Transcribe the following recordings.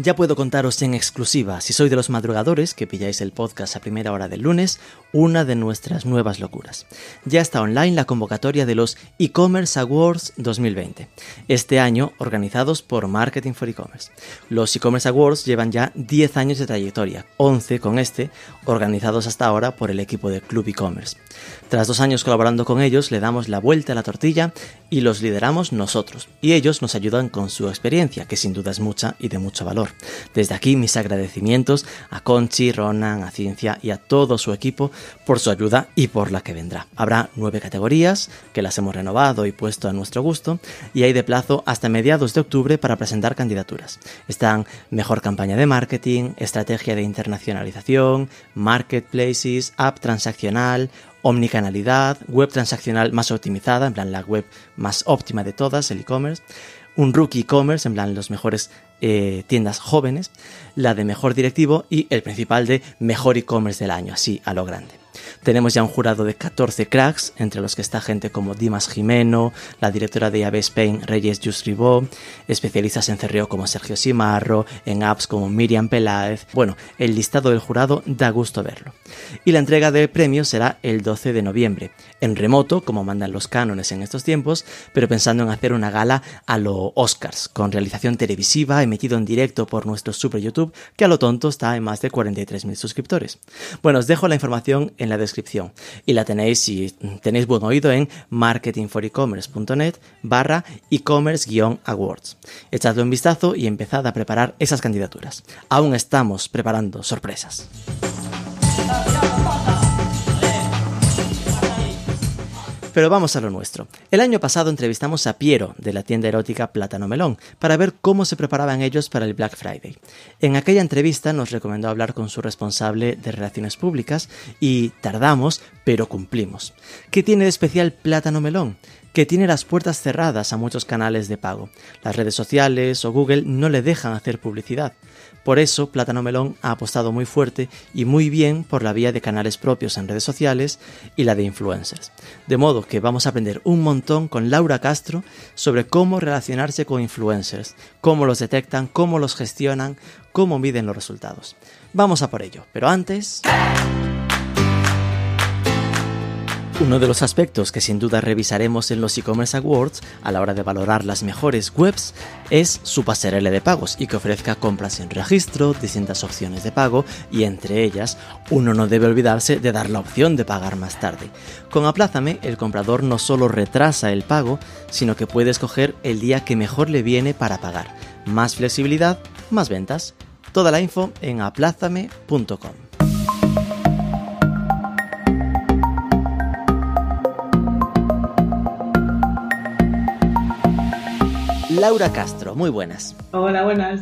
ya puedo contaros en exclusiva, si sois de los madrugadores que pilláis el podcast a primera hora del lunes, una de nuestras nuevas locuras. Ya está online la convocatoria de los e-commerce Awards 2020, este año organizados por Marketing for E-Commerce. Los e-commerce Awards llevan ya 10 años de trayectoria, 11 con este, organizados hasta ahora por el equipo de Club e-commerce. Tras dos años colaborando con ellos, le damos la vuelta a la tortilla y los lideramos nosotros, y ellos nos ayudan con su experiencia, que sin duda es mucha y de mucho valor. Desde aquí mis agradecimientos a Conchi, Ronan, a Ciencia y a todo su equipo por su ayuda y por la que vendrá. Habrá nueve categorías que las hemos renovado y puesto a nuestro gusto y hay de plazo hasta mediados de octubre para presentar candidaturas. Están mejor campaña de marketing, estrategia de internacionalización, marketplaces, app transaccional, omnicanalidad, web transaccional más optimizada, en plan la web más óptima de todas, el e-commerce, un rookie e-commerce, en plan los mejores eh, tiendas jóvenes, la de mejor directivo y el principal de mejor e-commerce del año, así a lo grande. Tenemos ya un jurado de 14 cracks, entre los que está gente como Dimas Jimeno, la directora de AB Spain, Reyes Just especialistas en cerreo como Sergio Simarro, en apps como Miriam Peláez. Bueno, el listado del jurado da gusto verlo. Y la entrega del premio será el 12 de noviembre, en remoto, como mandan los cánones en estos tiempos, pero pensando en hacer una gala a lo Oscars, con realización televisiva, emitido en directo por nuestro super YouTube, que a lo tonto está en más de 43.000 suscriptores. Bueno, os dejo la información en la descripción y la tenéis si tenéis buen oído en marketingforecommerce.net barra e-commerce-awards. Echadle un vistazo y empezad a preparar esas candidaturas. Aún estamos preparando sorpresas. Pero vamos a lo nuestro. El año pasado entrevistamos a Piero de la tienda erótica Plátano Melón para ver cómo se preparaban ellos para el Black Friday. En aquella entrevista nos recomendó hablar con su responsable de relaciones públicas y tardamos, pero cumplimos. ¿Qué tiene de especial Plátano Melón? que tiene las puertas cerradas a muchos canales de pago. Las redes sociales o Google no le dejan hacer publicidad. Por eso, Plátano Melón ha apostado muy fuerte y muy bien por la vía de canales propios en redes sociales y la de influencers. De modo que vamos a aprender un montón con Laura Castro sobre cómo relacionarse con influencers, cómo los detectan, cómo los gestionan, cómo miden los resultados. Vamos a por ello, pero antes... Uno de los aspectos que sin duda revisaremos en los e-commerce awards a la hora de valorar las mejores webs es su pasarela de pagos y que ofrezca compras sin registro, distintas opciones de pago y entre ellas uno no debe olvidarse de dar la opción de pagar más tarde. Con Aplázame el comprador no solo retrasa el pago, sino que puede escoger el día que mejor le viene para pagar. Más flexibilidad, más ventas. Toda la info en aplázame.com. Laura Castro, muy buenas. Hola, buenas.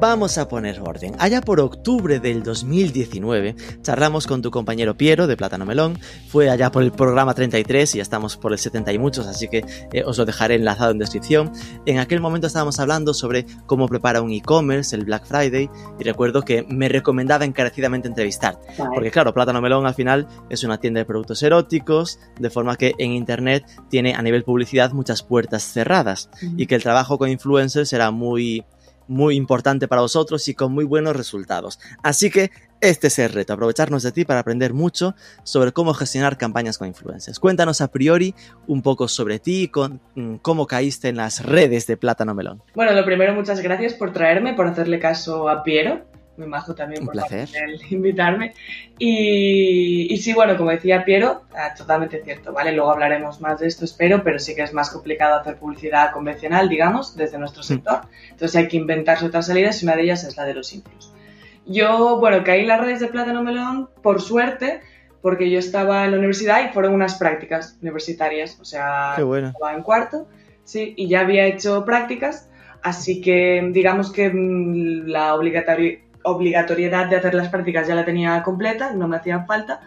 Vamos a poner orden. Allá por octubre del 2019 charlamos con tu compañero Piero de Plátano Melón. Fue allá por el programa 33 y ya estamos por el 70 y muchos, así que eh, os lo dejaré enlazado en descripción. En aquel momento estábamos hablando sobre cómo prepara un e-commerce, el Black Friday, y recuerdo que me recomendaba encarecidamente entrevistar. Porque claro, Plátano Melón al final es una tienda de productos eróticos, de forma que en Internet tiene a nivel publicidad muchas puertas cerradas y que el trabajo con influencers era muy muy importante para vosotros y con muy buenos resultados. Así que este es el reto, aprovecharnos de ti para aprender mucho sobre cómo gestionar campañas con influencers. Cuéntanos a priori un poco sobre ti y con, mm, cómo caíste en las redes de Plátano Melón. Bueno, lo primero, muchas gracias por traerme, por hacerle caso a Piero me majo también por placer. invitarme. Y, sí, bueno, como decía Piero, ah, totalmente cierto, ¿vale? Luego hablaremos más de esto, espero, pero sí que es más complicado hacer publicidad convencional, digamos, desde nuestro sector. Entonces hay que inventarse otras salidas y una de ellas es la de los influx. Yo, bueno, caí en las redes de Plátano Melón, por suerte, porque yo estaba en la universidad y fueron unas prácticas universitarias, o sea, estaba en cuarto, sí, y ya había hecho prácticas, así que digamos que mm, la obligatoria obligatoriedad de hacer las prácticas ya la tenía completa, no me hacían falta,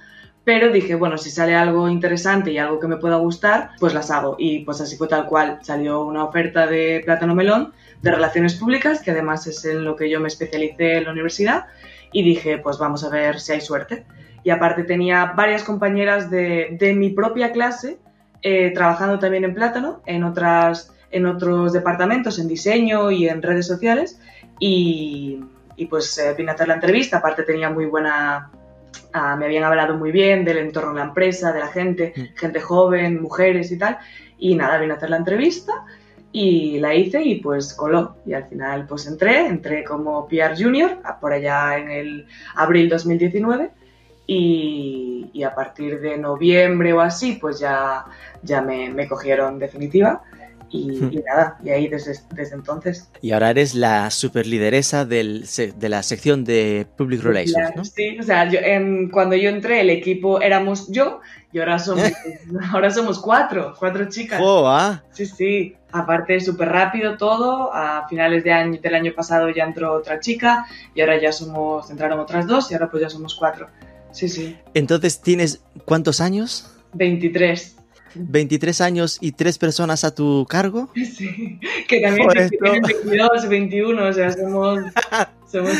pero dije, bueno, si sale algo interesante y algo que me pueda gustar, pues las hago. Y pues así fue tal cual. Salió una oferta de Plátano Melón de Relaciones Públicas, que además es en lo que yo me especialicé en la universidad, y dije, pues vamos a ver si hay suerte. Y aparte tenía varias compañeras de, de mi propia clase eh, trabajando también en Plátano, en, otras, en otros departamentos, en diseño y en redes sociales, y, y pues eh, vine a hacer la entrevista, aparte tenía muy buena Ah, me habían hablado muy bien del entorno de la empresa, de la gente, Mm. gente joven, mujeres y tal. Y nada, vine a hacer la entrevista y la hice y pues coló. Y al final pues entré, entré como PR Junior ah, por allá en el abril 2019 y, y a partir de noviembre o así pues ya, ya me, me cogieron definitiva. Y, y nada, y ahí desde, desde entonces. Y ahora eres la super lideresa del, de la sección de Public Relations, ¿no? Sí, o sea, yo, em, cuando yo entré el equipo éramos yo y ahora somos, ahora somos cuatro, cuatro chicas. ¡Oh, ah! Sí, sí. Aparte, súper rápido todo. A finales de año, del año pasado ya entró otra chica y ahora ya somos, entraron otras dos y ahora pues ya somos cuatro. Sí, sí. Entonces, ¿tienes cuántos años? 23. ¿23 años y tres personas a tu cargo? Sí. Que también esto- tienen 22, 21, o sea, somos, somos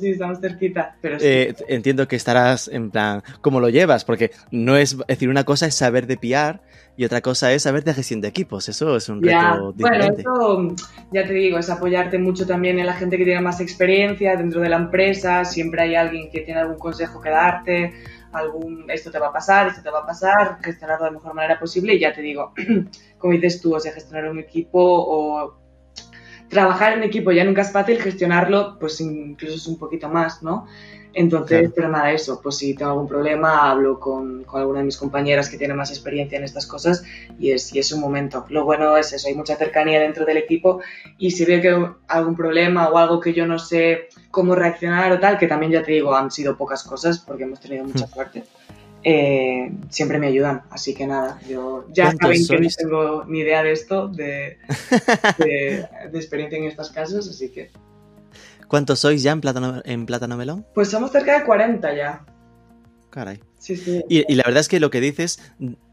sí, estamos cerquita. Pero sí. Eh, entiendo que estarás en plan, ¿cómo lo llevas? Porque no es, es decir, una cosa es saber de PR y otra cosa es saber de gestión de equipos. Eso es un Ya, reto bueno, diferente. eso ya te digo, es apoyarte mucho también en la gente que tiene más experiencia dentro de la empresa, siempre hay alguien que tiene algún consejo que darte, algún esto te va a pasar, esto te va a pasar, gestionarlo de la mejor manera posible y ya te digo, como dices tú, o sea, gestionar un equipo o trabajar en equipo ya nunca es fácil, gestionarlo pues incluso es un poquito más, ¿no? Entonces, Claro. pero nada, eso, pues si tengo algún problema, hablo con, con alguna de mis compañeras que tiene más experiencia en estas cosas y es, y es un momento. Lo bueno es eso, hay mucha cercanía dentro del equipo y si veo que algún problema o algo que yo no sé cómo reaccionar o tal, que también ya te digo, han sido pocas cosas porque hemos tenido mucha Hmm. suerte, eh, siempre me ayudan. Así que nada, yo ya ¿Cuántos saben que no tengo ni idea de esto, de, de, de experiencia en estos casos, así que... ¿Cuántos sois ya en Plátano, en Plátano Melón? Pues somos cerca de 40 ya. Caray. Sí, sí. Y, y la verdad es que lo que dices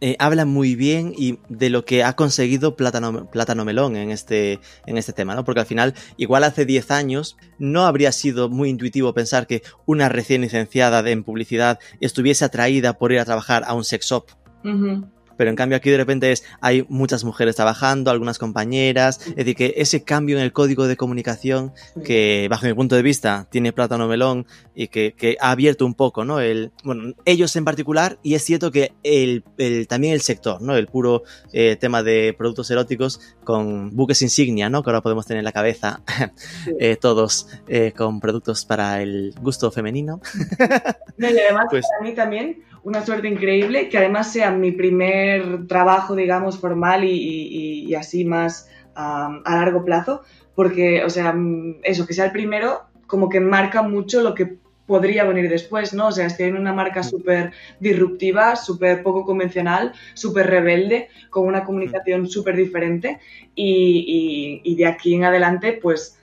eh, habla muy bien y de lo que ha conseguido Plátano, Plátano Melón en este, en este tema, ¿no? Porque al final, igual hace 10 años, no habría sido muy intuitivo pensar que una recién licenciada de- en publicidad estuviese atraída por ir a trabajar a un sex shop. Ujú. Pero en cambio aquí de repente es, hay muchas mujeres trabajando, algunas compañeras, es decir, que ese cambio en el código de comunicación que bajo mi punto de vista tiene Plátano Melón y que, que ha abierto un poco, ¿no? El, bueno, ellos en particular y es cierto que el, el- también el sector, ¿no? El puro eh, tema de productos eróticos con buques insignia, ¿no? Que ahora podemos tener en la cabeza eh, todos eh, con productos para el gusto femenino. No, y además Pues- para mí también una suerte increíble que además sea mi primer trabajo, digamos, formal y, y- y así más am, a largo plazo, porque, o sea, mm, eso, que sea el primero, como que marca mucho lo que podría venir después, ¿no? O sea, estoy en una marca súper disruptiva, súper poco convencional, súper rebelde, con una comunicación súper diferente y, y- y de aquí en adelante, pues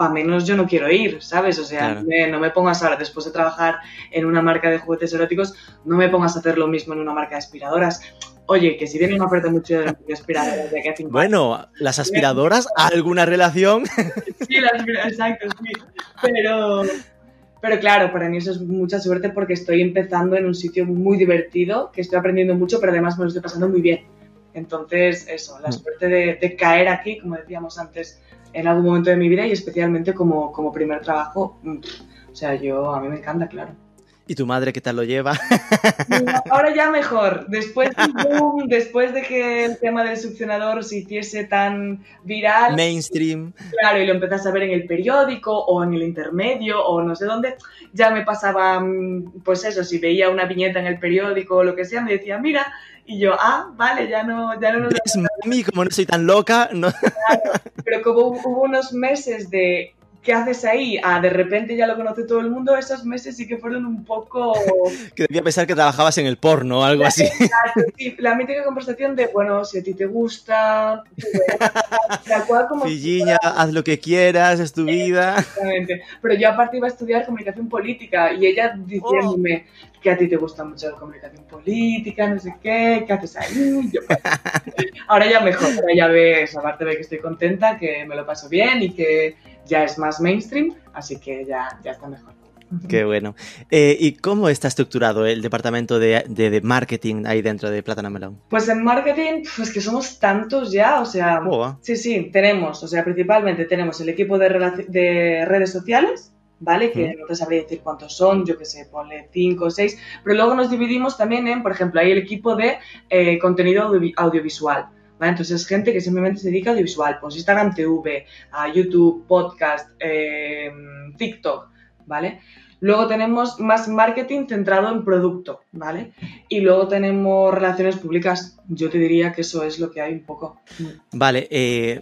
para menos yo no quiero ir, ¿sabes? O sea, Claro. me- no me pongas ahora, después de trabajar en una marca de juguetes eróticos, no me pongas a hacer lo mismo en una marca de aspiradoras. Oye, que si viene una oferta mucho de aspiradoras de cinco Bueno, las aspiradoras, ¿alguna relación? sí, las exacto, sí. Pero, pero claro, para mí eso es mucha suerte porque estoy empezando en un sitio muy divertido, que estoy aprendiendo mucho, pero además me lo estoy pasando muy bien. Entonces, eso, la Mm. suerte de, de caer aquí, como decíamos antes, en algún momento de mi vida y especialmente como, como primer trabajo, mm, o sea, yo, a mí me encanta, claro. ¿Y tu madre qué tal lo lleva? Ahora ya mejor. Después boom, después de que el tema del succionador se hiciese tan viral, Mainstream. claro, y lo empezás a ver en el periódico o en el intermedio o no sé dónde, ya me pasaba, mm, pues eso, si veía una viñeta en el periódico o lo que sea, me decía, mira, y yo, ah, vale, ya no, ya no nos ¿Ves, mami? Como no soy tan loca, no... pero como hubo unos meses de ¿qué haces ahí? Ah, de repente ya lo conoce todo el mundo, esos meses sí que fueron un poco... que debía pensar que trabajabas en el porno o algo así. Exacto, sí, la mítica conversación de, bueno, si a ti te gusta, tal cual como... Filliña, haz lo que quieras, es tu vida. Exactamente. Pero yo aparte iba a estudiar comunicación política y ella diciéndome oh. que a ti te gusta mucho la comunicación política, no sé qué, ¿qué haces ahí? Yo, ahora ya mejor, ahora ya ves, aparte de que estoy contenta, que me lo paso bien y que ya es más mainstream, así que ya, ya está mejor. Qué bueno. Eh, ¿Y cómo está estructurado el departamento de, de, marketing ahí dentro de Plátano Melón? Pues en marketing, pues que somos tantos ya, o sea, sí, sí, tenemos, o sea, principalmente tenemos el equipo de, de redes sociales, ¿vale? Que no te sabría decir cuántos son, yo que sé, ponle cinco o seis, pero luego nos dividimos también en, por ejemplo, hay el equipo de eh, contenido audiovisual. Entonces es gente que simplemente se dedica a audiovisual, pues Instagram TV, a YouTube, podcast, eh, TikTok, ¿vale? Luego tenemos más marketing centrado en producto, ¿vale? Y luego tenemos relaciones públicas. Yo te diría que eso es lo que hay un poco. Vale, eh,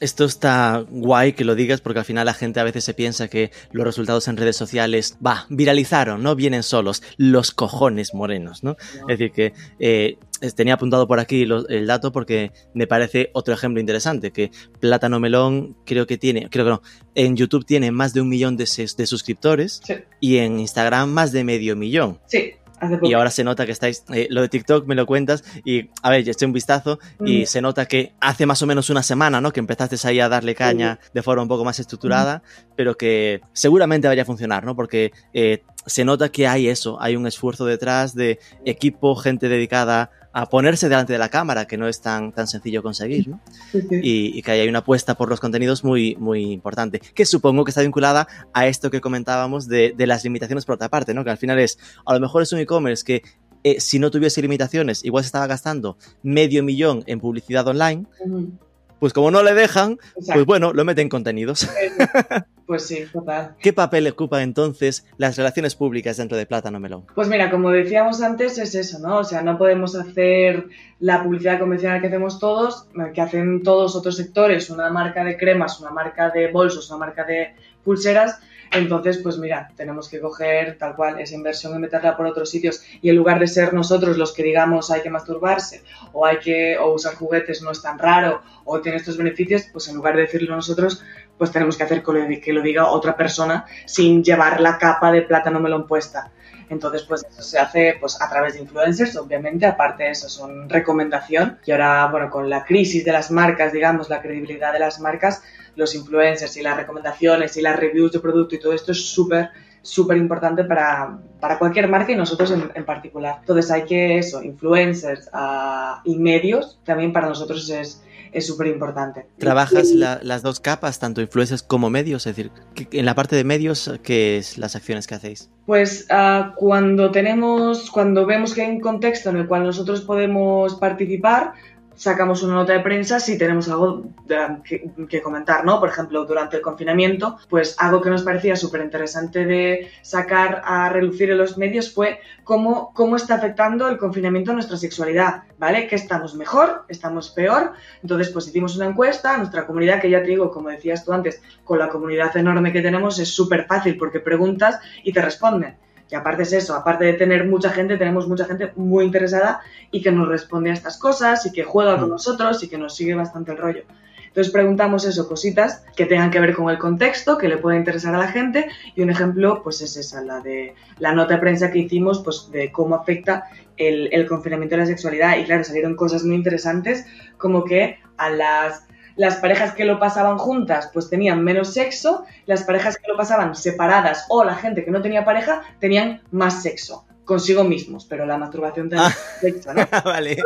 esto está guay que lo digas porque al final la gente a veces se piensa que los resultados en redes sociales, va, viralizaron, no vienen solos, los cojones morenos, ¿no? Es decir, que eh, tenía apuntado por aquí el dato porque me parece otro ejemplo interesante, que Plátano Melón creo que tiene, creo que no, en YouTube tiene más de un millón de, de suscriptores y en Instagram más de medio millón. Sí. Y ahora se nota que estáis, eh, lo de TikTok me lo cuentas y, a ver, ya estoy un vistazo y mm. se nota que hace más o menos una semana, ¿no? Que empezaste ahí a darle caña de forma un poco más estructurada, pero que seguramente vaya a funcionar, ¿no? Porque eh, se nota que hay eso, hay un esfuerzo detrás de equipo, gente dedicada a ponerse delante de la cámara, que no es tan, tan sencillo conseguir, ¿no? Y, que hay una apuesta por los contenidos muy, muy importante, que supongo que está vinculada a esto que comentábamos de, de las limitaciones por otra parte, ¿no? Que al final es, a lo mejor es un e-commerce que eh, si no tuviese limitaciones, igual se estaba gastando medio millón en publicidad online, pues como no le dejan, pues bueno, lo meten en contenidos. Pues sí, total. ¿Qué papel ocupan entonces las relaciones públicas dentro de Plátano Melón? Pues mira, como decíamos antes, es eso, ¿no? O sea, no podemos hacer la publicidad convencional que hacemos todos, que hacen todos otros sectores, una marca de cremas, una marca de bolsos, una marca de pulseras, entonces, pues mira, tenemos que coger tal cual esa inversión y meterla por otros sitios. Y en lugar de ser nosotros los que digamos hay que masturbarse o hay que o usar juguetes no es tan raro o tiene estos beneficios, pues en lugar de decirlo nosotros, pues tenemos que hacer que lo diga otra persona sin llevar la capa de plátano melón puesta. Entonces, pues eso se hace pues a través de influencers, obviamente, aparte de eso son recomendación. Y ahora, bueno, con la crisis de las marcas, digamos, la credibilidad de las marcas, los influencers y las recomendaciones y las reviews de producto y todo esto es súper súper importante para, para, cualquier marca y nosotros en, particular. Entonces hay que eso, influencers uh, y medios también para nosotros es es súper importante. ¿Trabajas las dos capas, tanto influencers como medios? Es decir, en la parte de medios, ¿qué es las acciones que hacéis? Pues uh, cuando tenemos, cuando vemos que hay un contexto en el cual nosotros podemos participar, sacamos una nota de prensa si tenemos algo que, comentar, ¿no? Por ejemplo, durante el confinamiento, pues algo que nos parecía súper interesante de sacar a relucir en los medios fue cómo, cómo está afectando el confinamiento a nuestra sexualidad, ¿vale? Que estamos mejor, estamos peor. Entonces, pues hicimos una encuesta a nuestra comunidad, que ya te digo, como decías tú antes, con la comunidad enorme que tenemos es súper fácil porque preguntas y te responden. Y aparte es eso, aparte de tener mucha gente, tenemos mucha gente muy interesada y que nos responde a estas cosas y que juega con mm. nosotros y que nos sigue bastante el rollo. Entonces preguntamos eso, cositas que tengan que ver con el contexto, que le pueda interesar a la gente y un ejemplo pues es esa, la de la nota de prensa que hicimos pues de cómo afecta el, el confinamiento de la sexualidad y claro, salieron cosas muy interesantes como que a las las parejas que lo pasaban juntas pues tenían menos sexo, las parejas que lo pasaban separadas o la gente que no tenía pareja tenían más sexo consigo mismos, pero la masturbación también ah. sexo, ¿no? vale.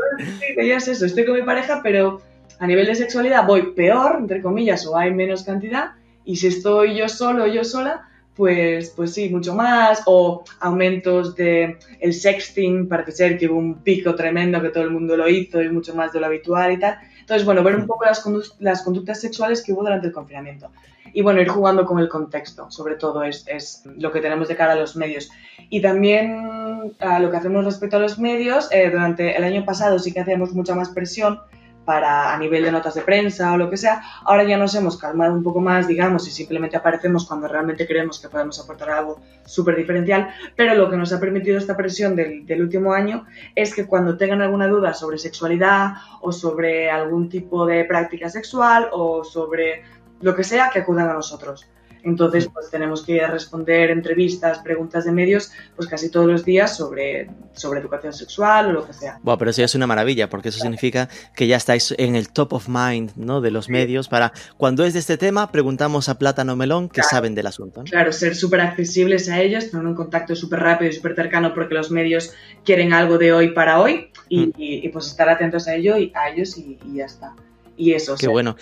veías eso, estoy con mi pareja, pero a nivel de sexualidad voy peor, entre comillas, o hay menos cantidad, y si estoy yo solo o yo sola, pues, pues sí, mucho más, o aumentos de el sexting, parece ser que hubo un pico tremendo que todo el mundo lo hizo y mucho más de lo habitual y tal. Entonces, bueno, ver un poco las, las conductas sexuales que hubo durante el confinamiento. Y bueno, ir jugando con el contexto, sobre todo es, es lo que tenemos de cara a los medios. Y también a lo que hacemos respecto a los medios, eh, durante el año pasado sí que hacíamos mucha más presión para a nivel de notas de prensa o lo que sea. Ahora ya nos hemos calmado un poco más, digamos, y simplemente aparecemos cuando realmente creemos que podemos aportar algo súper diferencial, pero lo que nos ha permitido esta presión del, del, último año es que cuando tengan alguna duda sobre sexualidad o sobre algún tipo de práctica sexual o sobre lo que sea, que acudan a nosotros. Entonces, pues tenemos que responder entrevistas, preguntas de medios, pues casi todos los días sobre, sobre educación sexual o lo que sea. Bueno, pero eso ya es una maravilla, porque eso significa que ya estáis en el top of mind ¿no? de los medios para, cuando es de este tema, preguntamos a Plátano Melón que saben del asunto. ¿no? Claro, ser súper accesibles a ellos, tener un contacto súper rápido y súper cercano porque los medios quieren algo de hoy para hoy y, mm. y, y pues estar atentos a, ello y, a ellos y, y ya está y eso. Qué bueno.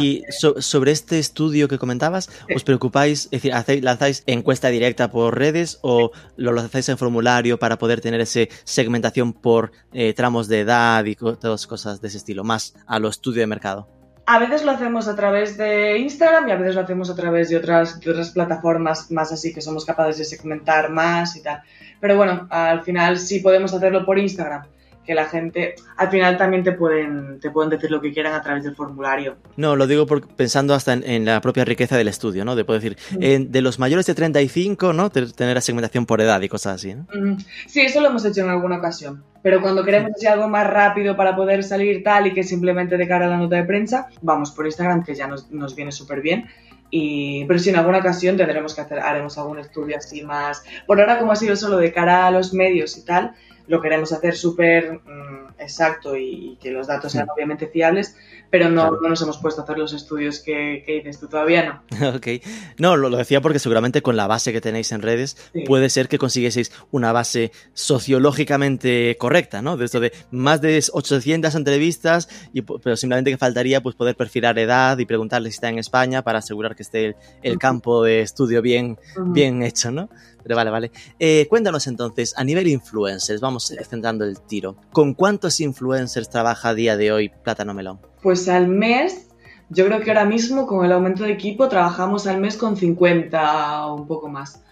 Y so, sobre este estudio que comentabas, ¿os preocupáis, es decir, hacéis, lanzáis encuesta directa por redes o lo hacéis en formulario para poder tener esa segmentación por eh, tramos de edad y todas cosas de ese estilo, más a lo estudio de mercado? A veces lo hacemos a través de Instagram y a veces lo hacemos a través de otras, de otras plataformas más así que somos capaces de segmentar más y tal. Pero bueno, al final sí podemos hacerlo por Instagram que la gente al final también te pueden, te pueden decir lo que quieran a través del formulario. No, lo digo por, pensando hasta en, en, la propia riqueza del estudio, ¿no? De poder decir, mm. en, de los mayores de 35, ¿no? Tener la segmentación por edad y cosas así, ¿no? Mm. Sí, eso lo hemos hecho en alguna ocasión. Pero cuando queremos hacer algo más rápido para poder salir tal y que simplemente de cara a la nota de prensa, vamos por Instagram, que ya nos, nos viene súper bien. Y, pero si en alguna ocasión tendremos que hacer, haremos algún estudio así más. Por ahora, como ha sido solo de cara a los medios y tal, lo queremos hacer súper mmm, exacto y, que los datos sean obviamente fiables, pero no, claro. no, nos hemos puesto a hacer los estudios que, que dices tú, todavía no. ok. No, lo, lo, decía porque seguramente con la base que tenéis en redes sí. puede ser que consiguieseis una base sociológicamente correcta, ¿no? De esto de más de 800 entrevistas, y, pero simplemente que faltaría pues poder perfilar edad y preguntarle si está en España para asegurar que esté el, el campo de estudio bien, uh -huh. bien hecho, ¿no? Pero vale, vale. Eh, cuéntanos entonces, a nivel influencers, vamos centrando el tiro. ¿Con cuántos influencers trabaja a día de hoy Plátano Melón? Pues al mes, yo creo que ahora mismo con el aumento de equipo trabajamos al mes con 50 o un poco más.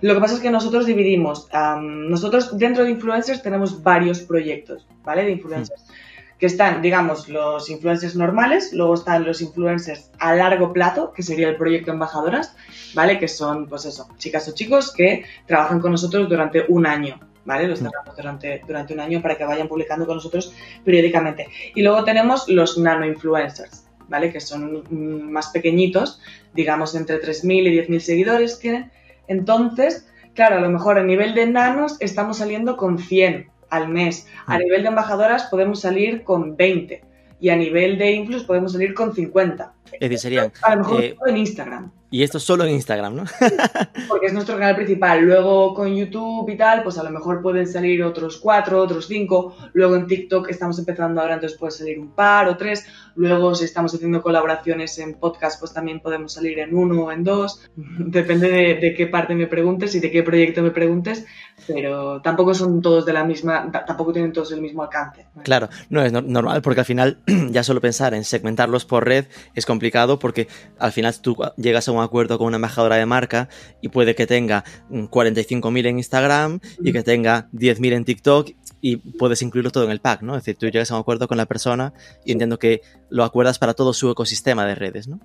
Lo que pasa es que nosotros dividimos, um, nosotros dentro de influencers tenemos varios proyectos, ¿vale? De influencers. Mm que están, digamos, los influencers normales, luego están los influencers a largo plazo, que sería el proyecto Embajadoras, ¿vale? Que son, pues eso, chicas o chicos que trabajan con nosotros durante un año, ¿vale? Los cerramos durante, durante un año para que vayan publicando con nosotros periódicamente. Y luego tenemos los nano influencers, ¿vale? Que son más pequeñitos, digamos, entre 3.000 y 10.000 seguidores tienen. Entonces, claro, a lo mejor a nivel de nanos estamos saliendo con 100 al mes. A nivel de embajadoras podemos salir con 20 y a nivel de influx podemos salir con 50. Es decir, serían... A lo mejor eh, en Instagram. Y esto solo en Instagram, ¿no? Porque es nuestro canal principal. Luego con YouTube y tal, pues a lo mejor pueden salir otros cuatro, otros cinco. Luego en TikTok estamos empezando ahora, entonces puede salir un par o tres. Luego si estamos haciendo colaboraciones en podcast, pues también podemos salir en uno o en dos. Depende de, de qué parte me preguntes y de qué proyecto me preguntes. Pero tampoco son todos de la misma, tampoco tienen todos el mismo alcance. ¿no? Claro, no es normal porque al final ya solo pensar en segmentarlos por red es complicado porque al final tú llegas a un acuerdo con una embajadora de marca y puede que tenga 45.000 en Instagram y que tenga 10.000 en TikTok y puedes incluirlo todo en el pack, ¿no? Es decir, tú llegas a un acuerdo con la persona y entiendo que lo acuerdas para todo su ecosistema de redes, ¿no?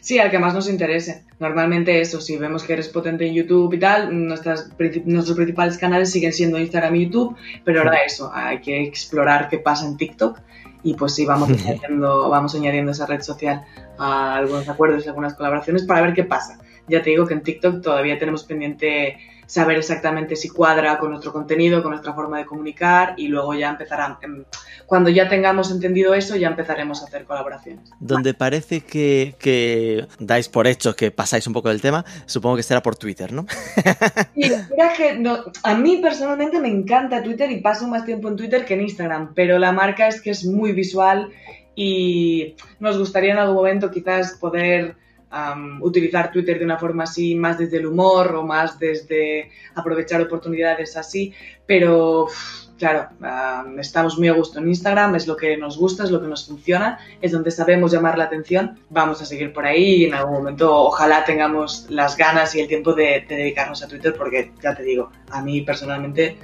Sí, al que más nos interese. Normalmente eso, si vemos que eres potente en YouTube y tal, nuestras, nuestros principales canales siguen siendo Instagram y YouTube, pero ahora eso, hay que explorar qué pasa en TikTok y pues sí, vamos añadiendo, vamos añadiendo esa red social a algunos acuerdos y algunas colaboraciones para ver qué pasa. Ya te digo que en TikTok todavía tenemos pendiente saber exactamente si cuadra con nuestro contenido, con nuestra forma de comunicar y luego ya empezará, cuando ya tengamos entendido eso, ya empezaremos a hacer colaboraciones. Donde parece que, que dais por hecho que pasáis un poco del tema, supongo que será por Twitter, ¿no? Sí, mira que no, a mí personalmente me encanta Twitter y paso más tiempo en Twitter que en Instagram, pero la marca es que es muy visual y nos gustaría en algún momento quizás poder um, utilizar Twitter de una forma así, más desde el humor o más desde aprovechar oportunidades así, pero claro, um, estamos muy a gusto en Instagram, es lo que nos gusta, es lo que nos funciona, es donde sabemos llamar la atención, vamos a seguir por ahí y en algún momento ojalá tengamos las ganas y el tiempo de, de dedicarnos a Twitter porque ya te digo, a mí personalmente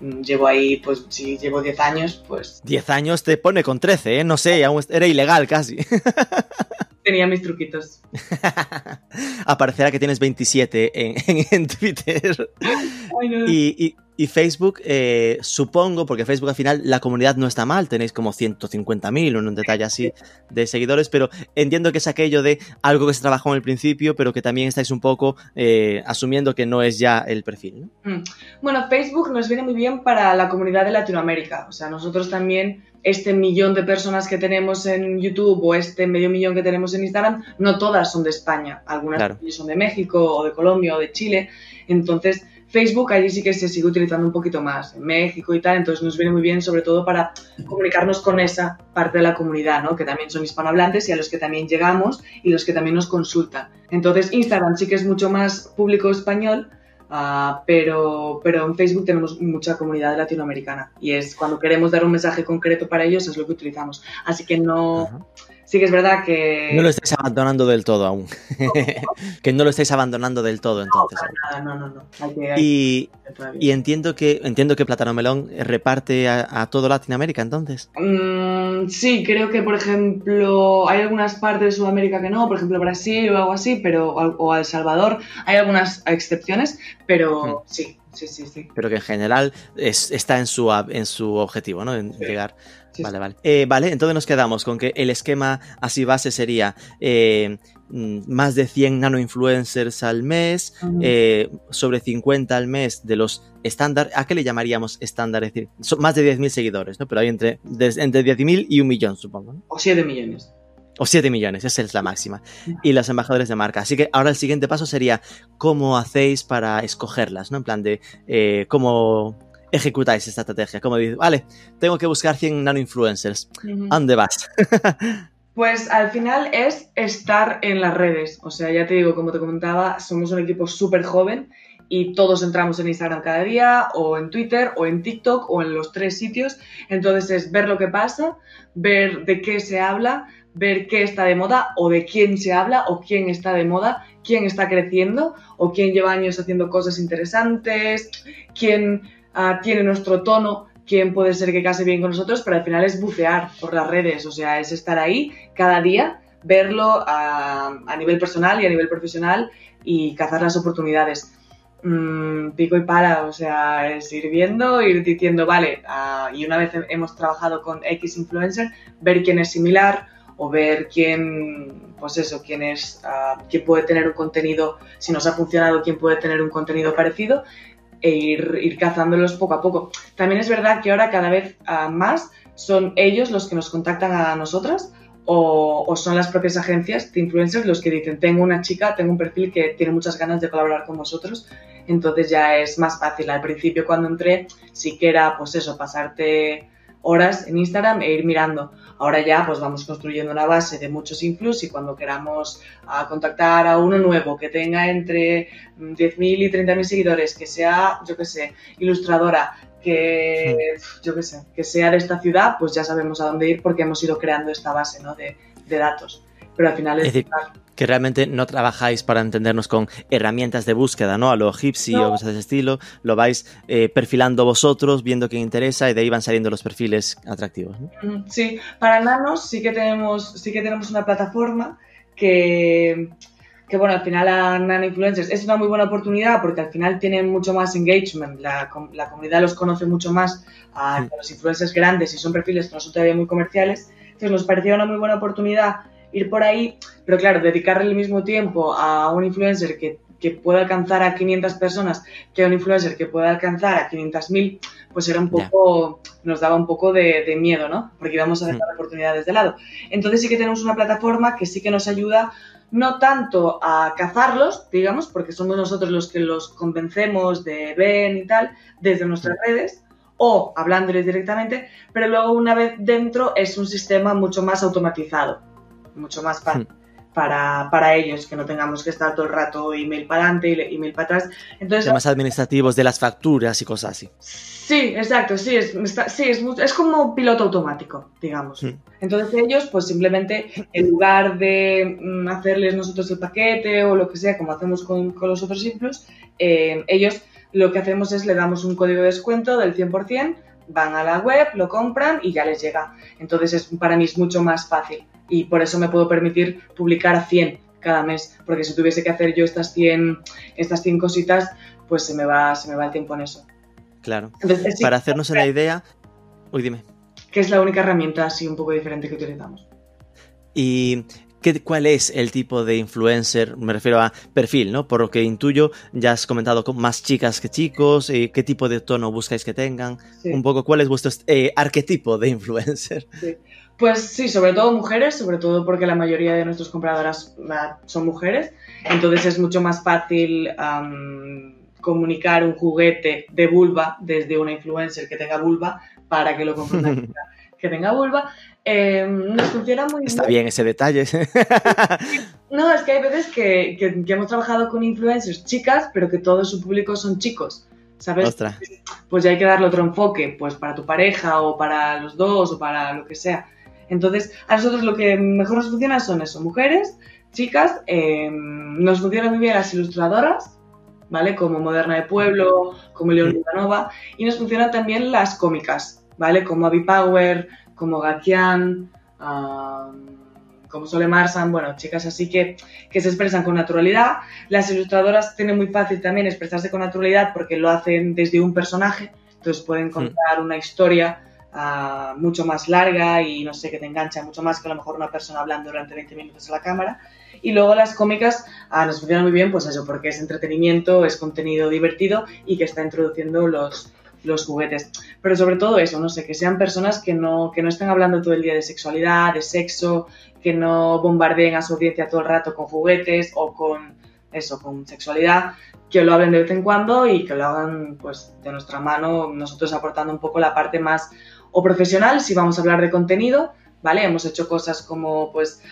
mm, llevo ahí, pues si llevo 10 años, pues... 10 años te pone con 13, ¿eh? No sé, aún era ilegal casi. Tenía mis truquitos. Aparecerá que tienes 27 en, en, Twitter. Ay, no. y, y, y Facebook, eh, supongo, porque Facebook al final la comunidad no está mal, tenéis como 150.000, un detalle así de seguidores, pero entiendo que es aquello de algo que se trabajó en el principio, pero que también estáis un poco eh, asumiendo que no es ya el perfil. ¿no? Mm. Bueno, Facebook nos viene muy bien para la comunidad de Latinoamérica, o sea, nosotros también este millón de personas que tenemos en YouTube o este medio millón que tenemos en Instagram, no todas son de España, algunas claro. son de México o de Colombia o de Chile, entonces Facebook allí sí que se sigue utilizando un poquito más, en México y tal, entonces nos viene muy bien sobre todo para comunicarnos con esa parte de la comunidad, ¿no? que también son hispanohablantes y a los que también llegamos y los que también nos consultan. Entonces Instagram sí que es mucho más público español, uh, pero, pero en Facebook tenemos mucha comunidad latinoamericana y es cuando queremos dar un mensaje concreto para ellos es lo que utilizamos. Así que no... sí que es verdad que... No lo estáis abandonando del todo aún. que no lo estáis abandonando del todo entonces. No, no, no. no. Hay que, hay y, y, entiendo que entiendo que Plátano Melón reparte a, a todo Latinoamérica entonces. Mm, sí, creo que por ejemplo hay algunas partes de Sudamérica que no, por ejemplo Brasil o algo así, pero o El Salvador. Hay algunas excepciones, pero mm. sí. Sí, sí, sí. Pero que en general es, está en su, en su objetivo, ¿no? En sí. llegar Vale, vale. Eh, vale, entonces nos quedamos con que el esquema así base sería eh, mm, más de 100 nano influencers al mes, uh -huh. eh, sobre 50 al mes de los estándar. ¿A qué le llamaríamos estándar? Es decir, son más de 10.000 seguidores, ¿no? Pero hay entre, de, entre 10.000 y un millón, supongo. ¿no? O 7 millones. O 7 millones, esa es la máxima. Y los embajadores de marca. Así que ahora el siguiente paso sería cómo hacéis para escogerlas, ¿no? En plan de cómo ejecutáis esta estrategia? Como dices, vale, tengo que buscar 100 nano influencers. Uh -huh. ¿A dónde vas? pues al final es estar en las redes. O sea, ya te digo, como te comentaba, somos un equipo súper joven y todos entramos en Instagram cada día, o en Twitter, o en TikTok, o en los tres sitios. Entonces es ver lo que pasa, ver de qué se habla, ver qué está de moda, o de quién se habla, o quién está de moda, quién está creciendo, o quién lleva años haciendo cosas interesantes, quién uh, tiene nuestro tono, quién puede ser que case bien con nosotros, pero al final es bucear por las redes, o sea, es estar ahí cada día, verlo a, a nivel personal y a nivel profesional y cazar las oportunidades. Mm, pico y para, o sea, es ir viendo, ir diciendo, vale, uh, y una vez hemos trabajado con X influencer, ver quién es similar o ver quién, pues eso, quién es, quién puede tener un contenido, si nos ha funcionado, quién puede tener un contenido parecido e ir, ir cazándolos poco a poco. También es verdad que ahora cada vez uh, más son ellos los que nos contactan a nosotras o, o, son las propias agencias de influencers los que dicen, tengo una chica, tengo un perfil que tiene muchas ganas de colaborar con vosotros, entonces ya es más fácil. Al principio cuando entré sí que era pues eso, pasarte horas en Instagram e ir mirando. Ahora ya pues vamos construyendo una base de muchos influx y cuando queramos uh, contactar a uno nuevo que tenga entre 10.000 y 30.000 seguidores, que sea, yo qué sé, ilustradora, que yo qué sé, que sea de esta ciudad, pues ya sabemos a dónde ir porque hemos ido creando esta base ¿no? de, de datos. Pero al final es, es decir, que realmente no trabajáis para entendernos con herramientas de búsqueda, ¿no? A lo Gypsy no. o cosas de ese estilo, lo vais eh, perfilando vosotros, viendo quién interesa y de ahí van saliendo los perfiles atractivos. ¿no? Sí, para nanos sí que tenemos, sí que tenemos una plataforma que, que bueno, al final a Nano Influencers es una muy buena oportunidad porque al final tienen mucho más engagement, la, la comunidad los conoce mucho más a, sí. los influencers grandes y son perfiles que no son todavía muy comerciales, entonces nos parecía una muy buena oportunidad ir por ahí, pero claro, dedicarle el mismo tiempo a un influencer que, que pueda alcanzar a 500 personas que a un influencer que pueda alcanzar a 500.000, pues era un poco, yeah. nos daba un poco de, de, miedo, ¿no? Porque íbamos a dejar mm. oportunidades de lado. Entonces sí que tenemos una plataforma que sí que nos ayuda no tanto a cazarlos, digamos, porque somos nosotros los que los convencemos de ven y tal, desde nuestras redes, o hablándoles directamente, pero luego una vez dentro es un sistema mucho más automatizado mucho más fácil hmm. para, para ellos, que no tengamos que estar todo el rato email para adelante, email para atrás. Entonces, Temas administrativos de las facturas y cosas así. Sí, exacto, sí, es, sí, es, es como piloto automático, digamos. Hmm. Entonces ellos, pues simplemente, en lugar de mm, hacerles nosotros el paquete o lo que sea, como hacemos con, con los otros simples, eh, ellos lo que hacemos es le damos un código de descuento del 100%, van a la web, lo compran y ya les llega. Entonces es, para mí es mucho más fácil y por eso me puedo permitir publicar a 100 cada mes, porque si tuviese que hacer yo estas 100, estas 100 cositas, pues se me, va, se me va el tiempo en eso. Claro. Para hacernos una idea... Uy, dime. Que es la única herramienta así un poco diferente que utilizamos. ¿Y ¿Qué, ¿Cuál es el tipo de influencer? Me refiero a perfil, ¿no? Por lo que intuyo, ya has comentado con más chicas que chicos, eh, qué tipo de tono buscáis que tengan, un poco cuál es vuestro eh, arquetipo de influencer. Sí. Pues sí, sobre todo mujeres, sobre todo porque la mayoría de nuestras compradoras son mujeres, entonces es mucho más fácil comunicar un juguete de vulva desde una influencer que tenga vulva para que lo compre una chica que tenga vulva. Em, nos funciona muy Está bien ese detalle. no, es que hay veces que, que, hemos trabajado con influencers chicas, pero que todo su público son chicos. ¿Sabes? Pues ya hay que darle otro enfoque, pues para tu pareja o para los dos o para lo que sea. Entonces, a nosotros lo que mejor nos funciona son eso, mujeres, chicas, eh, nos funcionan muy bien las ilustradoras, ¿vale? Como Moderna de Pueblo, como León Nova, y nos funcionan también las cómicas, ¿vale? Como Abby Power, como Gakian, como Sole Marsan, bueno, chicas así que, que se expresan con naturalidad. Las ilustradoras tienen muy fácil también expresarse con naturalidad porque lo hacen desde un personaje, entonces pueden contar una historia mucho más larga y no sé, que te engancha mucho más que a lo mejor una persona hablando durante 20 minutos a la cámara. Y luego las cómicas ah, nos funcionan muy bien, pues eso, porque es entretenimiento, es contenido divertido y que está introduciendo los, los juguetes. Pero sobre todo eso, no sé, que sean personas que no, que no estén hablando todo el día de sexualidad, de sexo, que no bombardeen a su audiencia todo el rato con juguetes o con eso, con sexualidad, que lo hablen de vez en cuando y que lo hagan pues de nuestra mano, nosotros aportando un poco la parte más o profesional, si vamos a hablar de contenido, ¿vale? Hemos hecho cosas como, pues,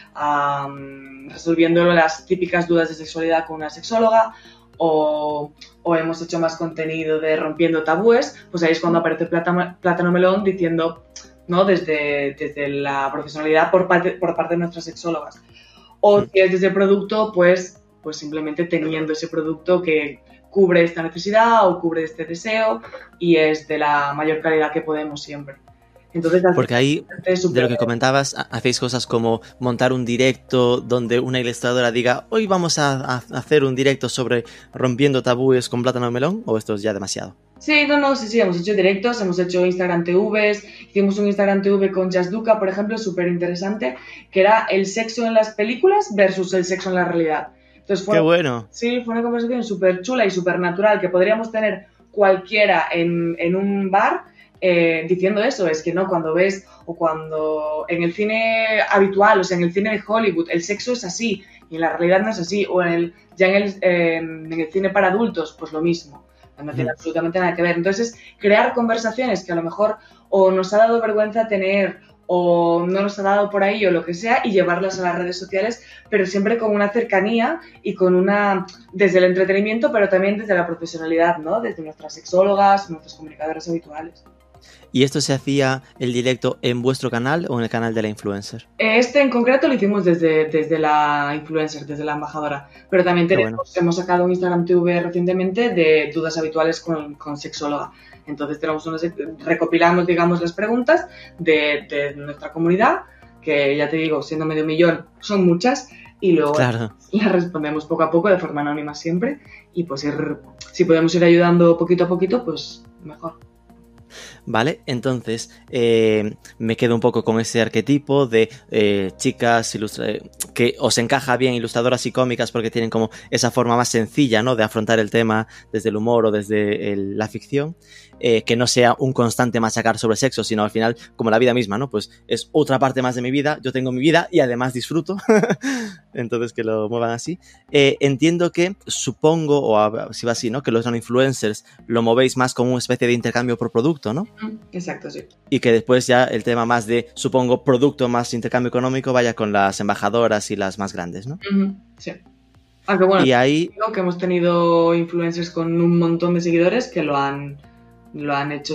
resolviendo las típicas dudas de sexualidad con una sexóloga, o, hemos hecho más contenido de rompiendo tabúes, pues ahí es cuando aparece Plátano, Melón diciendo, ¿no? Desde, desde la profesionalidad por parte, por parte de nuestras sexólogas. O si es desde el producto, pues, pues simplemente teniendo ese producto que cubre esta necesidad o cubre este deseo y es de la mayor calidad que podemos siempre. Porque ahí, de lo que comentabas, hacéis cosas como montar un directo donde una ilustradora diga, hoy vamos a, hacer un directo sobre rompiendo tabúes con plátano melón, o esto es ya demasiado. Sí, no, no, sí, sí, hemos hecho directos, hemos hecho Instagram TVs, hicimos un Instagram TV con Jazz Duca, por ejemplo, súper interesante, que era el sexo en las películas versus el sexo en la realidad. Entonces fue, Qué bueno. Sí, fue una conversación súper chula y súper natural que podríamos tener cualquiera en, en un bar eh, diciendo eso, es que no, cuando ves o cuando en el cine habitual, o sea, en el cine de Hollywood, el sexo es así y en la realidad no es así, o en el, ya en el, en el cine para adultos, pues lo mismo, no tiene absolutamente nada que ver. Entonces, crear conversaciones que a lo mejor o nos ha dado vergüenza tener o no nos ha dado por ahí o lo que sea y llevarlas a las redes sociales, pero siempre con una cercanía y con una, desde el entretenimiento, pero también desde la profesionalidad, ¿no? Desde nuestras sexólogas, nuestras comunicadoras habituales. ¿Y esto se hacía el directo en vuestro canal o en el canal de la influencer? Este en concreto lo hicimos desde, desde la influencer, desde la embajadora. Pero también tenemos, hemos sacado un Instagram TV recientemente de dudas habituales con, con sexóloga. Entonces tenemos unos, recopilamos, digamos, las preguntas de, de, nuestra comunidad, que ya te digo, siendo medio millón, son muchas, y luego las respondemos poco a poco, de forma anónima siempre, y pues ir, si podemos ir ayudando poquito a poquito, pues mejor. ¿Vale? Entonces eh, me quedo un poco con ese arquetipo de eh, chicas que os encaja bien ilustradoras y cómicas porque tienen como esa forma más sencilla, ¿no? De afrontar el tema desde el humor o desde la ficción, eh, que no sea un constante machacar sobre sexo, sino al final como la vida misma, ¿no? Pues es otra parte más de mi vida, yo tengo mi vida y además disfruto, entonces que lo muevan así. entiendo que supongo, o si va así, ¿no? Que los non-influencers lo movéis más como una especie de intercambio por producto, ¿no? Exacto, sí. Y que después ya el tema más de, supongo, producto más intercambio económico vaya con las embajadoras y las más grandes, ¿no? Sí. Aunque bueno, y ahí... que hemos tenido influencers con un montón de seguidores que lo han lo han hecho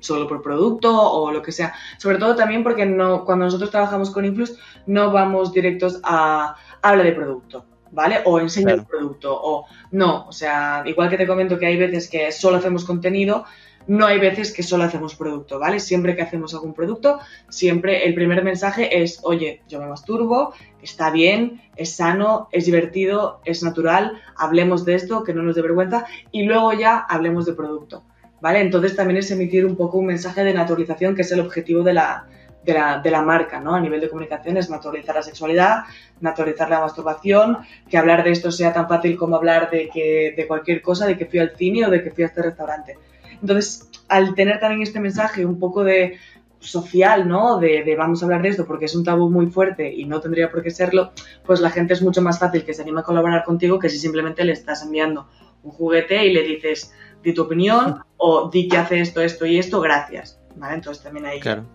solo por producto o lo que sea. Sobre todo también porque no, cuando nosotros trabajamos con Influx no vamos directos a habla de producto. ¿vale? O enseña el producto, o no, o sea, igual que te comento que hay veces que solo hacemos contenido, no hay veces que solo hacemos producto, ¿vale? Siempre que hacemos algún producto, siempre el primer mensaje es, oye, yo me masturbo, está bien, es sano, es divertido, es natural, hablemos de esto, que no nos dé vergüenza, y luego ya hablemos de producto, ¿vale? Entonces también es emitir un poco un mensaje de naturalización, que es el objetivo de la, de la, marca, ¿no? A nivel de comunicación es naturalizar la sexualidad, naturalizar la masturbación, que hablar de esto sea tan fácil como hablar de, que, de cualquier cosa, de que fui al cine o de que fui a este restaurante. Entonces, al tener también este mensaje un poco de social, ¿no? De, de, vamos a hablar de esto porque es un tabú muy fuerte y no tendría por qué serlo, pues la gente es mucho más fácil que se anime a colaborar contigo que si simplemente le estás enviando un juguete y le dices, di tu opinión o di que hace esto, esto y esto, gracias. ¿Vale? Entonces también hay claro.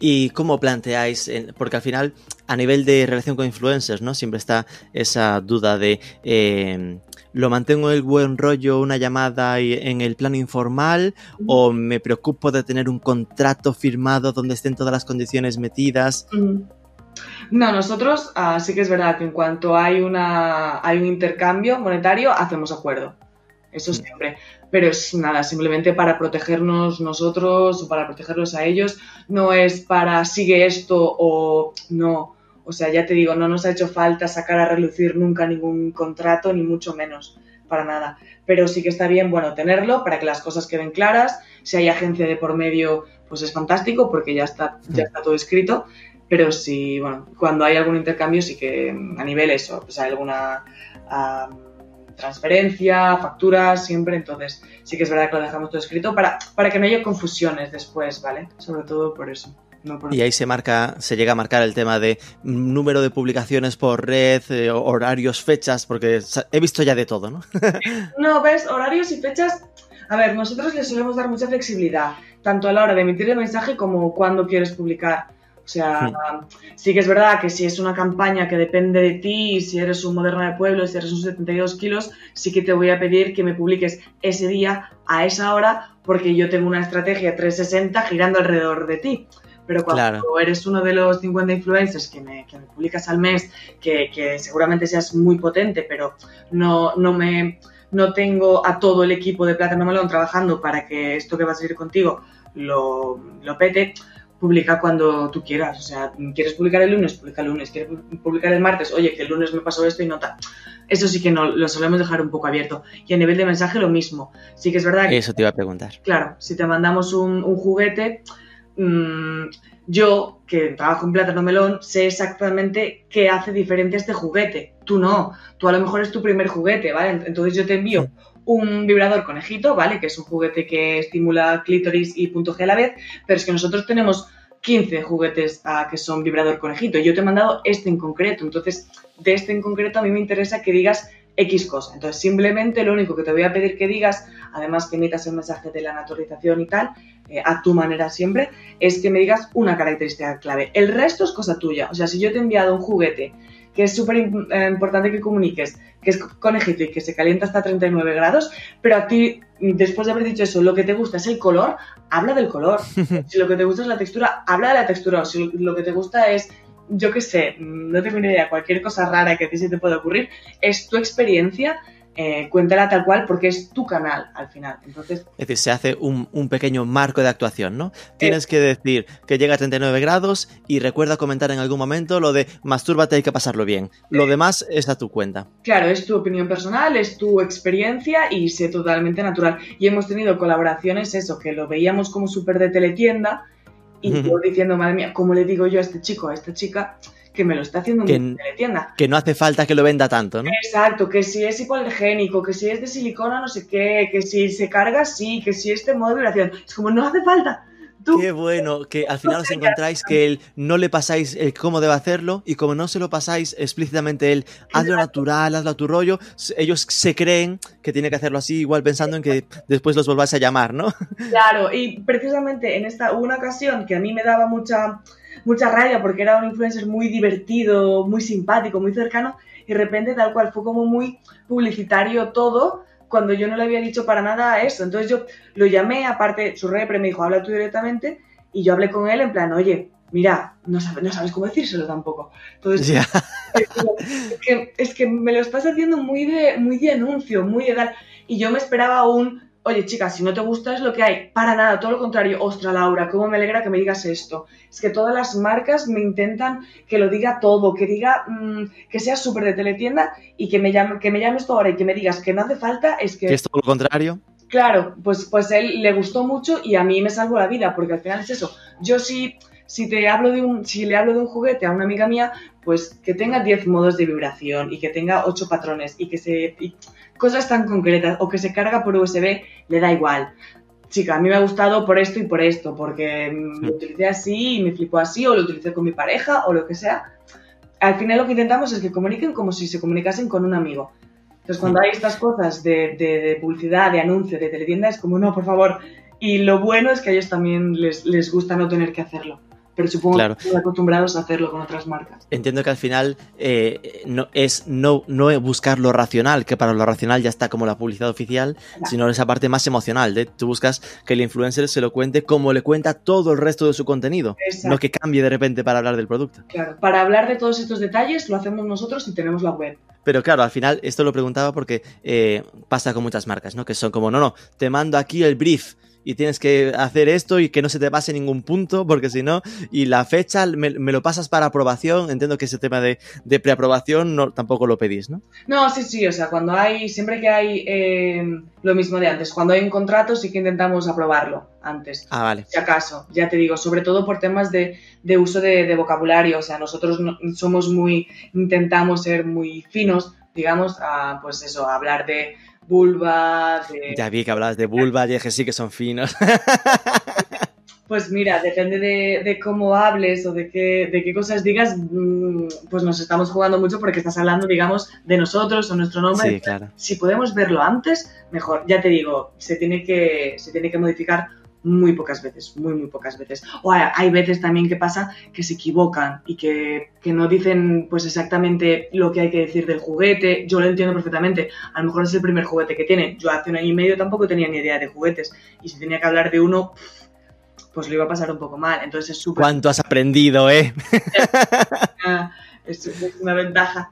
¿Y cómo planteáis? Porque al final, a nivel de relación con influencers, ¿no? Siempre está esa duda de eh, ¿lo mantengo el buen rollo, una llamada en el plano informal? ¿O me preocupo de tener un contrato firmado donde estén todas las condiciones metidas? No, nosotros ah, sí que es verdad que en cuanto hay, una, hay un intercambio monetario, hacemos acuerdo. Eso siempre pero es nada, simplemente para protegernos nosotros o para protegerlos a ellos, no es para sigue esto o no. O sea, ya te digo, no nos ha hecho falta sacar a relucir nunca ningún contrato, ni mucho menos, para nada. Pero sí que está bien, bueno, tenerlo para que las cosas queden claras. Si hay agencia de por medio, pues es fantástico porque ya está, ya está todo escrito. Pero sí, bueno, cuando hay algún intercambio, sí que a nivel eso, pues hay alguna transferencia, facturas, siempre. Entonces, sí que es verdad que lo dejamos todo escrito para, para que no haya confusiones después, ¿vale? Sobre todo por eso. y ahí se marca, se llega a marcar el tema de número de publicaciones por red, eh, horarios, fechas, porque he visto ya de todo, ¿no? no, ves, horarios y fechas. A ver, nosotros les solemos dar mucha flexibilidad, tanto a la hora de emitir el mensaje como cuando quieres publicar. O sea, sí. que es verdad que si es una campaña que depende de ti, si eres un moderna de pueblo, si eres un 72 kilos, sí que te voy a pedir que me publiques ese día a esa hora porque yo tengo una estrategia 360 girando alrededor de ti. Pero cuando eres uno de los 50 influencers que me, que me publicas al mes, que, que, seguramente seas muy potente, pero no, no me no tengo a todo el equipo de Plátano Melón trabajando para que esto que va a salir contigo lo, lo pete, publica cuando tú quieras. O sea, quieres publicar el lunes, publica el lunes. Quieres publicar el martes, oye, que el lunes me pasó esto y nota. Eso sí que no, lo solemos dejar un poco abierto. Y a nivel de mensaje lo mismo. Sí que es verdad que... Eso te iba a preguntar. Claro, si te mandamos un, juguete, mm, yo, que trabajo en plátano melón, sé exactamente qué hace diferente este juguete. Tú no. Tú a lo mejor es tu primer juguete, ¿vale? Entonces yo te envío un vibrador conejito, ¿vale? Que es un juguete que estimula clítoris y punto G a la vez, pero es que nosotros tenemos 15 juguetes ah, que son vibrador conejito. Yo te he mandado este en concreto, entonces de este en concreto a mí me interesa que digas X cosa. Entonces simplemente lo único que te voy a pedir que digas, además que emitas el mensaje de la naturalización y tal, eh, a tu manera siempre, es que me digas una característica clave. El resto es cosa tuya. O sea, si yo te he enviado un juguete que es súper eh, importante que comuniques, que es conejito y que se calienta hasta 39 grados, pero a ti, después de haber dicho eso, lo que te gusta es el color, habla del color. si lo que te gusta es la textura, habla de la textura. si lo que te gusta es yo qué sé, no tengo ni idea, cualquier cosa rara que a ti se te pueda ocurrir, es tu experiencia eh, cuéntala tal cual porque es tu canal al final. Entonces, es decir, se hace un, pequeño marco de actuación, ¿no? Tienes que decir que llega a 39 grados y recuerda comentar en algún momento lo de mastúrbate, hay que pasarlo bien. Lo demás es a tu cuenta. Claro, es tu opinión personal, es tu experiencia y sé totalmente natural. Y hemos tenido colaboraciones, eso, que lo veíamos como súper de teletienda y yo diciendo, madre mía, ¿cómo le digo yo a este chico, a esta chica? Que me lo está haciendo en tienda. Que no hace falta que lo venda tanto, ¿no? Exacto, que si es hipoalergénico, que si es de silicona no sé qué, que si se carga sí, que si este modo de vibración. Es como, no hace falta. Qué bueno, que al final os encontráis que él no le pasáis el cómo debe hacerlo y como no se lo pasáis explícitamente él, hazlo natural, hazlo a tu rollo, ellos se creen que tiene que hacerlo así, igual pensando en que después los volváis a llamar, ¿no? Claro, y precisamente en esta una ocasión que a mí me daba mucha mucha rabia porque era un influencer muy divertido, muy simpático, muy cercano y de repente tal cual fue como muy publicitario todo cuando yo no le había dicho para nada eso. Entonces yo lo llamé, aparte su repre me dijo, habla tú directamente y yo hablé con él en plan, oye, mira, no sabes, no sabes cómo decírselo tampoco. Entonces es, que, es que me lo estás haciendo muy de, muy de anuncio, muy de tal. Y yo me esperaba un, oye chicas, si no te gusta es lo que hay. Para nada, todo lo contrario. Ostra, Laura, cómo me alegra que me digas esto. Es que todas las marcas me intentan que lo diga todo, que diga mm, que sea súper de teletienda y que me, llame, que me llames tú ahora y que me digas que no hace falta, es que... Que es todo lo contrario. Claro, pues, pues él le gustó mucho y a mí me salvó la vida, porque al final es eso. Yo sí si te hablo de un, si le hablo de un juguete a una amiga mía, pues que tenga 10 modos de vibración y que tenga 8 patrones y que se cosas tan concretas o que se carga por USB, le da igual. Chica, a mí me ha gustado por esto y por esto, porque lo utilicé así y me flipó así, o lo utilicé con mi pareja, o lo que sea. Al final lo que intentamos es que comuniquen como si se comunicasen con un amigo. Entonces, cuando hay estas cosas de, de publicidad, de anuncio, de teletienda, es como, no, por favor. Y lo bueno es que a ellos también les, les gusta no tener que hacerlo pero supongo que están acostumbrados a hacerlo con otras marcas. Entiendo que al final eh, no, es no, no buscar lo racional, que para lo racional ya está como la publicidad oficial, sino esa parte más emocional, de tú buscas que el influencer se lo cuente como le cuenta todo el resto de su contenido, no que cambie de repente para hablar del producto. Claro, para hablar de todos estos detalles lo hacemos nosotros y tenemos la web. Pero claro, al final esto lo preguntaba porque eh, pasa con muchas marcas, ¿no? Que son como, no, no, te mando aquí el brief y tienes que hacer esto y que no se te pase ningún punto, porque si no, y la fecha me, lo pasas para aprobación, entiendo que ese tema de, preaprobación no, tampoco lo pedís, ¿no? No, sí, sí, o sea, cuando hay, siempre que hay eh, lo mismo de antes, cuando hay un contrato sí que intentamos aprobarlo antes. Ah, vale. Si acaso, ya te digo, sobre todo por temas de, uso de, vocabulario, o sea, nosotros somos muy, intentamos ser muy finos, digamos, a, pues eso, a hablar de vulva, de... Ya vi que hablabas de vulva y dije sí que son finos. Pues mira, depende de, cómo hables o de qué, de qué cosas digas, mm, pues nos estamos jugando mucho porque estás hablando, digamos, de nosotros o nuestro nombre. Sí, claro. Si podemos verlo antes, mejor. Ya te digo, se tiene que, se tiene que modificar muy pocas veces, muy, muy pocas veces. O hay, veces también que pasa que se equivocan y que, que, no dicen pues exactamente lo que hay que decir del juguete. Yo lo entiendo perfectamente. A lo mejor es el primer juguete que tienen. Yo hace un año y medio tampoco tenía ni idea de juguetes. Y si tenía que hablar de uno, pues lo iba a pasar un poco mal. Entonces es súper... ¿Cuánto has aprendido, eh? es, una ventaja.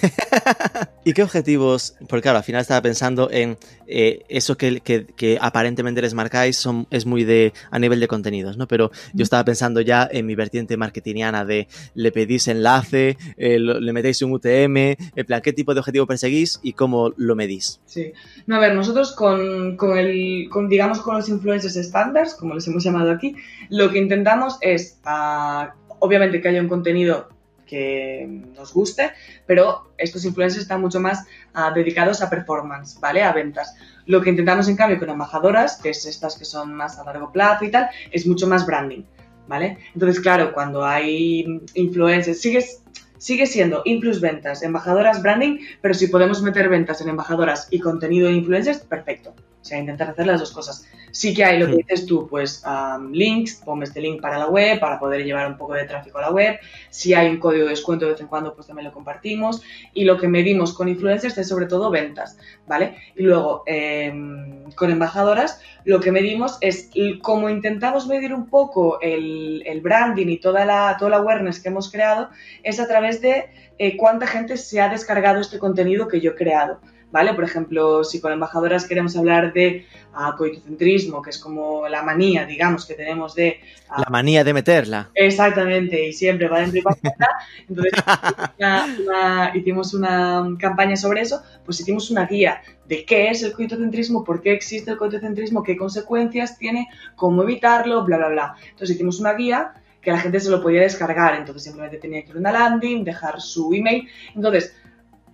¿Y qué objetivos? Porque claro, al final estaba pensando en eh, eso que, aparentemente les marcáis son, es muy de a nivel de contenidos, ¿no? Pero yo estaba pensando ya en mi vertiente marketingiana de le pedís enlace, eh, le metéis un UTM, en plan, ¿qué tipo de objetivo perseguís y cómo lo medís? Sí. No, a ver, nosotros con, el, con, digamos, con los influencers estándares, como les hemos llamado aquí, lo que intentamos es, ah, obviamente, que haya un contenido que nos guste, pero estos influencers están mucho más ah, dedicados a performance, ¿vale? A ventas. Lo que intentamos en cambio con embajadoras, que es estas que son más a largo plazo y tal, es mucho más branding, ¿vale? Entonces, claro, cuando hay influencers, sigues sigue siendo Influx Ventas, embajadoras branding, pero si podemos meter ventas en embajadoras y contenido de influencers, perfecto. O sea, intentar hacer las dos cosas. Sí que hay lo que dices tú, pues links, ponme este link para la web, para poder llevar un poco de tráfico a la web. Si hay un código de descuento de vez en cuando, pues también lo compartimos. Y lo que medimos con influencers es sobre todo ventas, ¿vale? Y luego, em, con embajadoras, lo que medimos es cómo intentamos medir un poco el, branding y toda la, toda la awareness que hemos creado, es a través de eh, cuánta gente se ha descargado este contenido que yo he creado. ¿Vale? Por ejemplo, si con embajadoras queremos hablar de uh, coitocentrismo, que es como la manía, digamos, que tenemos de... Ah, la manía de meterla. Exactamente, y siempre va dentro y para afuera. Entonces, hicimos una campaña sobre eso, pues hicimos una guía de qué es el coitocentrismo, por qué existe el coitocentrismo, qué consecuencias tiene, cómo evitarlo, bla, bla, bla. Entonces hicimos una guía que la gente se lo podía descargar, entonces simplemente tenía que ir a una landing, dejar su email. Entonces,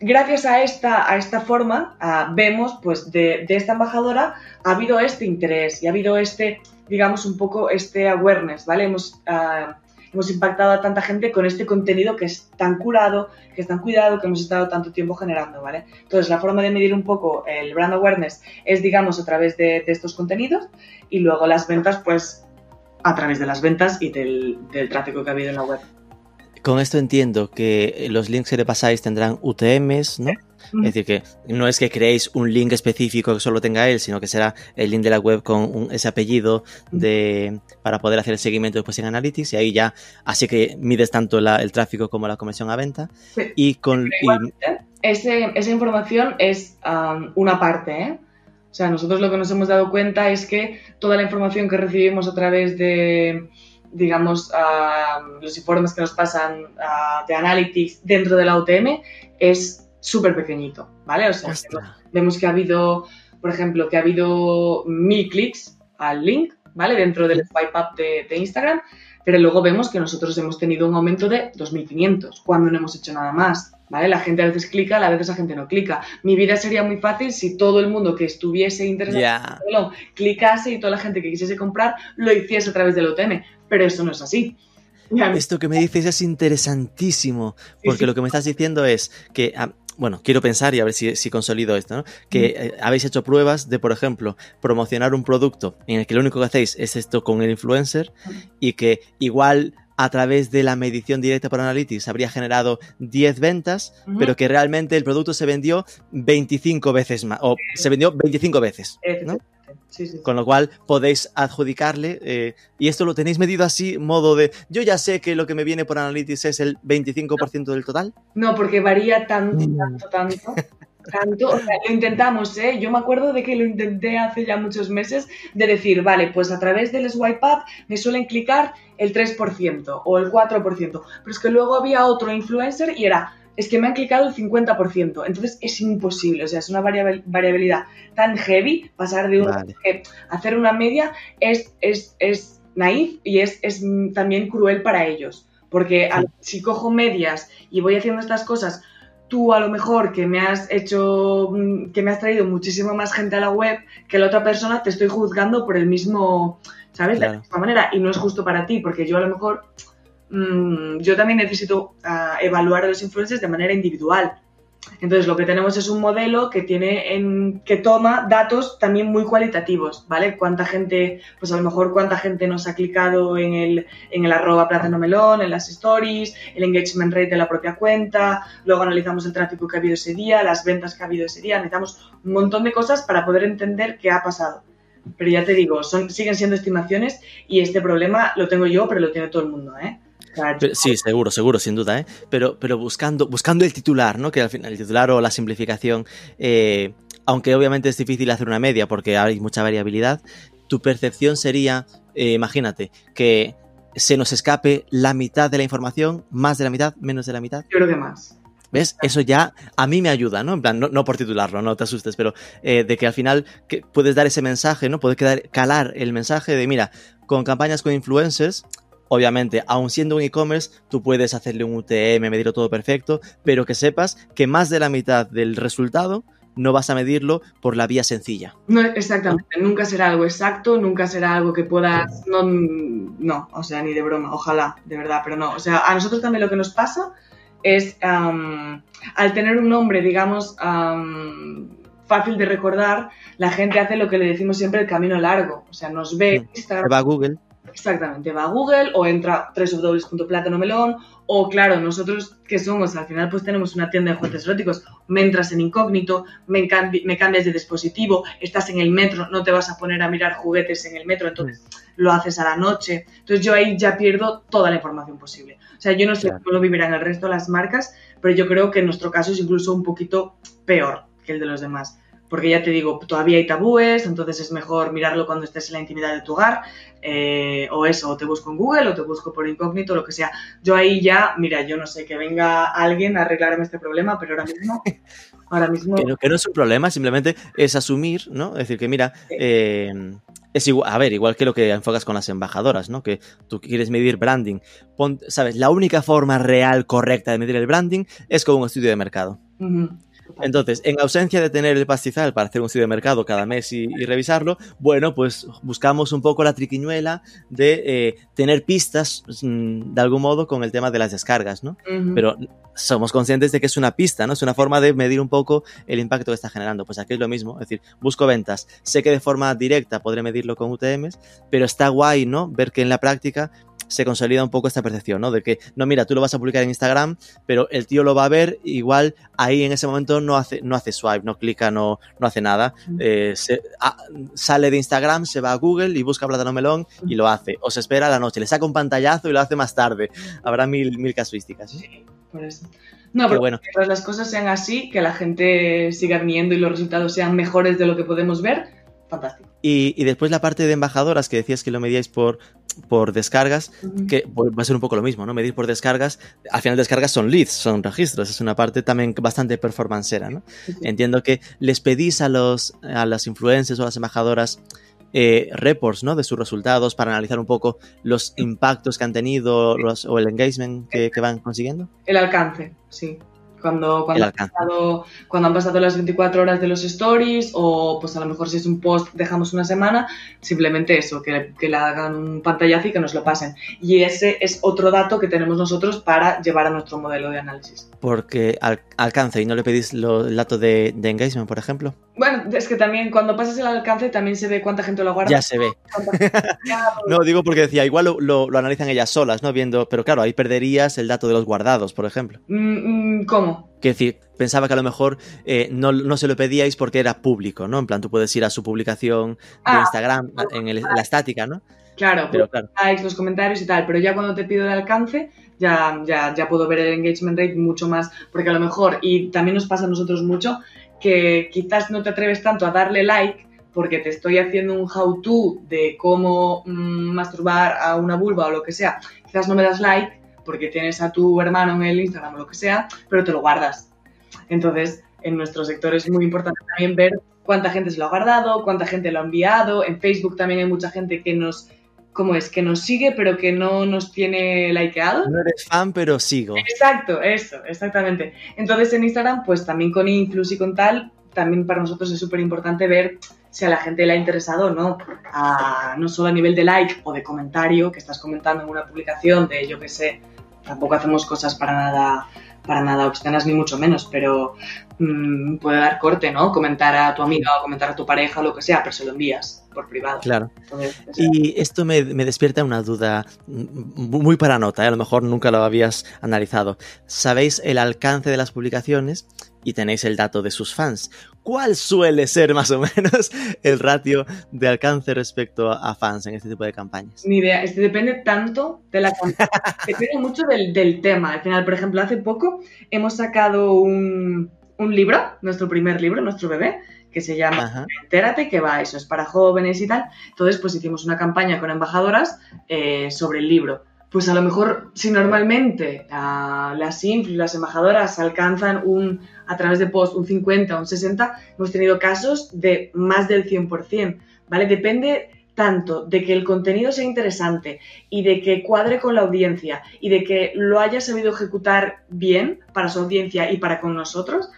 gracias a esta, a esta forma vemos pues de, esta embajadora ha habido este interés y ha habido este, digamos, un poco este awareness, ¿vale? Hemos, ah, hemos impactado a tanta gente con este contenido que es tan curado, que es tan cuidado, que hemos estado tanto tiempo generando, ¿vale? Entonces, la forma de medir un poco el brand awareness es, digamos, a través de, estos contenidos y luego las ventas, pues, a través de las ventas y del, del tráfico que ha habido en la web. Con esto entiendo que los links que le pasáis tendrán UTMs, ¿no? Es decir, que no es que creéis un link específico que solo tenga él, sino que será el link de la web con ese apellido de, para poder hacer el seguimiento después en Analytics y ahí ya, así que mides tanto el tráfico como la conversión a venta. Y con... esa información es una parte, ¿eh? O sea, nosotros lo que nos hemos dado cuenta es que toda la información que recibimos a través de, digamos, los informes que nos pasan de Analytics dentro de la UTM es súper pequeñito, ¿vale? O sea, vemos, que ha habido, por ejemplo, que ha habido mil clics al link, ¿vale? Dentro del swipe up de, de Instagram, pero luego vemos que nosotros hemos tenido un aumento de 2.500 cuando no hemos hecho nada más. ¿Vale? La gente a veces clica, a veces la gente no clica. Mi vida sería muy fácil si todo el mundo que estuviese interesado clicase y toda la gente que quisiese comprar lo hiciese a través del OTM, pero eso no es así. Esto que me dices es interesantísimo, porque lo que me estás diciendo es que ah, bueno, quiero pensar y a ver si, consolido esto, ¿no? Que eh, habéis hecho pruebas de, por ejemplo, promocionar un producto en el que lo único que hacéis es esto con el influencer y que igual a través de la medición directa por Analytics habría generado 10 ventas, pero que realmente el producto se vendió 25 veces más, o se vendió 25 veces, ¿no? Con lo cual podéis adjudicarle, eh, y esto lo tenéis medido así, modo de, yo ya sé que lo que me viene por Analytics es el 25% del total. No, porque varía tanto, mm. tanto, tanto. Tanto, o sea, lo intentamos, ¿eh? Yo me acuerdo de que lo intenté hace ya muchos meses, de decir, vale, pues a través del swipe up me suelen clicar el 3% o el 4%, pero es que luego había otro influencer y era, es que me han clicado el 50%, entonces es imposible, o sea, es una variabilidad tan heavy, pasar de una, hacer una media es, es, es naif y es, es también cruel para ellos, porque si cojo medias y voy haciendo estas cosas tú a lo mejor que me has hecho, mm, que me has traído muchísimo más gente a la web que la otra persona, te estoy juzgando por el mismo, ¿sabes? De la misma manera. Y no es justo para ti, porque yo a lo mejor, mm, yo también necesito ah, evaluar a los influencers de manera individual. Entonces, lo que tenemos es un modelo que tiene en, que toma datos también muy cualitativos, ¿vale? Cuánta gente, pues a lo mejor cuánta gente nos ha clicado en el, en el arroba en las stories, el engagement rate de la propia cuenta, luego analizamos el tráfico que ha habido ese día, las ventas que ha habido ese día, analizamos un montón de cosas para poder entender qué ha pasado. Pero ya te digo, siguen siendo estimaciones y este problema lo tengo yo, pero lo tiene todo el mundo, ¿eh? Sí, seguro, seguro, sin duda, ¿eh? Pero, pero buscando, buscando el titular, ¿no? Que al final el titular o la simplificación, eh, aunque obviamente es difícil hacer una media porque hay mucha variabilidad, tu percepción sería, eh, imagínate, que se nos escape la mitad de la información, más de la mitad, menos de la mitad. Yo creo que más. ¿Ves? Eso ya a mí me ayuda, ¿no? En plan, no, por titularlo, no te asustes, pero eh, de que al final que puedes dar ese mensaje, ¿no? Puedes quedar, calar el mensaje de, mira, con campañas con influencers, Obviamente, aun siendo un e-commerce, tú puedes hacerle un UTM, medirlo todo perfecto, pero que sepas que más de la mitad del resultado no vas a medirlo por la vía sencilla. No, exactamente, nunca será algo exacto, nunca será algo que puedas, no, no, o sea, ni de broma, ojalá, de verdad, pero no, o sea, a nosotros también lo que nos pasa es, al tener un nombre, digamos, fácil de recordar, la gente hace lo que le decimos siempre el camino largo, o sea, nos ve, Instagram, va a Google Exactamente, va a Google o entra melón o claro, nosotros que somos, al final pues tenemos una tienda de juguetes eróticos, me entras en incógnito, me, me cambias de dispositivo, estás en el metro, no te vas a poner a mirar juguetes en el metro, entonces lo haces a la noche. Entonces yo ahí ya pierdo toda la información posible. O sea, yo no sé cómo lo vivirán el resto de las marcas, pero yo creo que en nuestro caso es incluso un poquito peor que el de los demás porque ya te digo, todavía hay tabúes, entonces es mejor mirarlo cuando estés en la intimidad de tu hogar, eh, o eso, o te busco en Google, o te busco por incógnito, lo que sea. Yo ahí ya, mira, yo no sé, que venga alguien a arreglarme este problema, pero ahora mismo... Ahora mismo... que, no, es un problema, simplemente es asumir, ¿no? Es decir, que mira, eh, es igual, a ver, igual que lo que enfocas con las embajadoras, ¿no? Que tú quieres medir branding. Sabes, la única forma real, correcta de medir el branding es con un estudio de mercado. Entonces, en ausencia de tener el pastizal para hacer un estudio de mercado cada mes y, revisarlo, bueno, pues buscamos un poco la triquiñuela de eh, tener pistas mm, de algún modo con el tema de las descargas, ¿no? Pero somos conscientes de que es una pista, ¿no? Es una forma de medir un poco el impacto que está generando. Pues aquí es lo mismo, es decir, busco ventas. Sé que de forma directa podré medirlo con UTMs, pero está guay, ¿no? Ver que en la práctica se consolida un poco esta percepción, ¿no? De que, no, mira, tú lo vas a publicar en Instagram, pero el tío lo va a ver, igual ahí en ese momento no hace, no hace swipe, no clica, no, no hace nada. Eh, se, ah, sale de Instagram, se va a Google y busca plátano melón y lo hace. O se espera a la noche, le saca un pantallazo y lo hace más tarde. Habrá mil, mil casuísticas. Sí, por eso. No, pero bueno. mientras las cosas sean así, que la gente siga viniendo y los resultados sean mejores de lo que podemos ver, fantástico. Y, y después la parte de embajadoras, que decías que lo medíais por, por descargas, que pues, va a ser un poco lo mismo, ¿no? Medir por descargas, al final descargas son leads, son registros, es una parte también bastante performancera, ¿no? Entiendo que les pedís a los a las influencers o a las embajadoras eh, reports, ¿no? De sus resultados para analizar un poco los impactos que han tenido los- o el engagement que, que van consiguiendo. El alcance, sí. Cuando, cuando, han pasado, cuando han pasado las 24 horas de los stories o pues a lo mejor si es un post dejamos una semana, simplemente eso, que, que le hagan un pantallazo y que nos lo pasen. Y ese es otro dato que tenemos nosotros para llevar a nuestro modelo de análisis. Porque al- alcance y no le pedís lo- el dato de, de engagement, por ejemplo. Bueno, es que también cuando pasas el alcance también se ve cuánta gente lo guarda. Ya se ve. No, digo porque decía, igual lo, lo- lo analizan ellas solas, ¿no? Viendo, pero claro, ahí perderías el dato de los guardados, por ejemplo. Mm, mm, ¿Cómo? Que decir, pensaba que a lo mejor eh, no, no se lo pedíais porque era público, ¿no? En plan, tú puedes ir a su publicación de Ah, Instagram en, el- en la estática, ¿no? Claro, Pero claro, likes, los comentarios y tal, pero ya cuando te pido el alcance, ya, ya, ya puedo ver el engagement rate mucho más, porque a lo mejor, y también nos pasa a nosotros mucho, que quizás no te atreves tanto a darle like porque te estoy haciendo un how-to de cómo mm, masturbar a una vulva o lo que sea, quizás no me das like porque tienes a tu hermano en el Instagram o lo que sea, pero te lo guardas. Entonces, en nuestro sector es muy importante también ver cuánta gente se lo ha guardado, cuánta gente lo ha enviado. En Facebook también hay mucha gente que nos, ¿cómo es? Que nos sigue, pero que no nos tiene likeado. no eres fan, pero sigo. Exacto, eso, exactamente. Entonces en Instagram, pues también con influx y con tal, también para nosotros es súper importante ver si a la gente le ha interesado o no, a- no solo a nivel de like o de comentario, que estás comentando en una publicación de, yo qué sé, tampoco hacemos cosas para nada para nada obscenas ni mucho menos, pero mm, puede dar corte, ¿no? Comentar a tu amiga o comentar a tu pareja o lo que sea, pero se lo envías por privado. Claro. Entonces, Y esto me, me despierta una duda muy para nota, ¿eh? a lo mejor nunca lo habías analizado. Sabéis el alcance de las publicaciones y tenéis el dato de sus fans. ¿Cuál suele ser más o menos el ratio de alcance respecto a fans en este tipo de campañas? Ni idea, es que depende tanto de la campaña, depende mucho del, del tema. Al final, por ejemplo, hace poco hemos sacado un, un libro, nuestro primer libro, nuestro bebé, que se llama Ajá. Entérate, que va, eso es para jóvenes y tal. Entonces, pues hicimos una campaña con embajadoras eh, sobre el libro. Pues a lo mejor, si normalmente ah, las influ, las embajadoras alcanzan un, a través de post un 50 o un 60, hemos tenido casos de más del 100%, ¿vale? Depende tanto de que el contenido sea interesante y de que cuadre con la audiencia y de que lo haya sabido ejecutar bien para su audiencia y para con nosotros,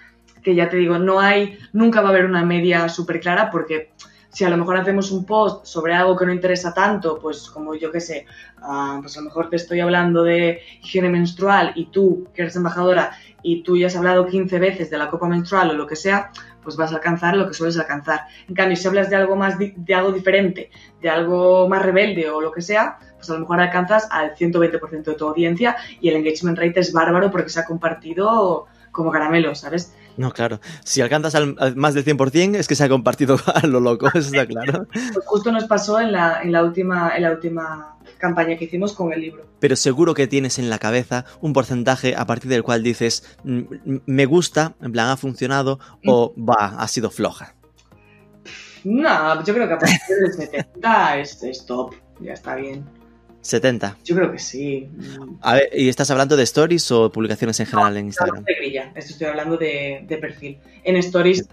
que ya te digo, no hay, nunca va a haber una media súper clara porque si a lo mejor hacemos un post sobre algo que no interesa tanto, pues como yo que sé, ah, pues a lo mejor te estoy hablando de higiene menstrual y tú, que eres embajadora, y tú ya has hablado 15 veces de la copa menstrual o lo que sea, pues vas a alcanzar lo que sueles alcanzar. En cambio, si hablas de algo más, de algo diferente, de algo más rebelde o lo que sea, pues a lo mejor alcanzas al 120% de tu audiencia y el engagement rate es bárbaro porque se ha compartido como caramelo, ¿sabes? No, claro. Si alcanzas al, al más del 100% es que se ha compartido a lo loco, eso está claro. Pues justo nos pasó en la, en la, última, en la última campaña que hicimos con el libro. Pero seguro que tienes en la cabeza un porcentaje a partir del cual dices, "Mm, mm, me gusta, en plan ha funcionado, o va, ha sido floja. No, yo creo que a partir del 70 es, es top, ya está bien. 70. Yo creo que sí. A ver, ¿y estás hablando de stories o publicaciones en general en No, Instagram? de grilla, esto estoy hablando de, de perfil. En stories,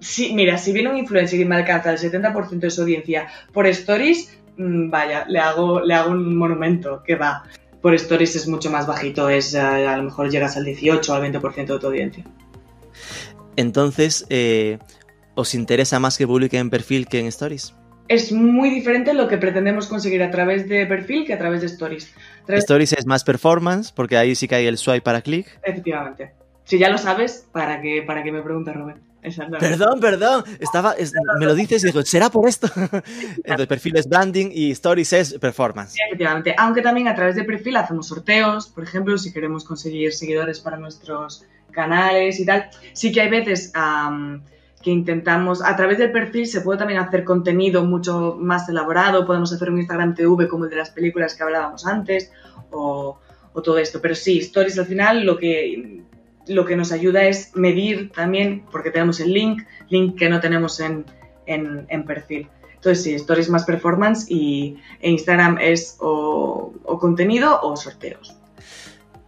sí, mira, si viene un influencer y me alcanza el 70% de su audiencia por stories, mm, vaya, le hago, le hago un monumento que va. Por stories es mucho más bajito, es eh, a lo mejor llegas al 18 o al 20% de tu audiencia. Entonces, eh, ¿os interesa más que publique en perfil que en stories? Es muy diferente lo que pretendemos conseguir a través de perfil que a través de stories. Través- Stories es más performance, porque ahí sí que hay el swipe para clic. Efectivamente. Si ya lo sabes, ¿para qué, para qué me preguntas, Rubén? exactamente. Perdón, perdón. Estaba, es- me lo dices y digo, ¿será por esto? Entonces, perfil es branding y stories es performance. Sí, efectivamente. Aunque también a través de perfil hacemos sorteos, por ejemplo, si queremos conseguir seguidores para nuestros canales y tal. Sí que hay veces que intentamos, a través del perfil se puede también hacer contenido mucho más elaborado, podemos hacer un Instagram TV como el de las películas que hablábamos antes o, todo esto. Pero sí, stories al final lo que, lo que nos ayuda es medir también, porque tenemos el link, link que no tenemos en, en, perfil. Entonces sí, stories más performance y e Instagram es o, contenido o sorteos.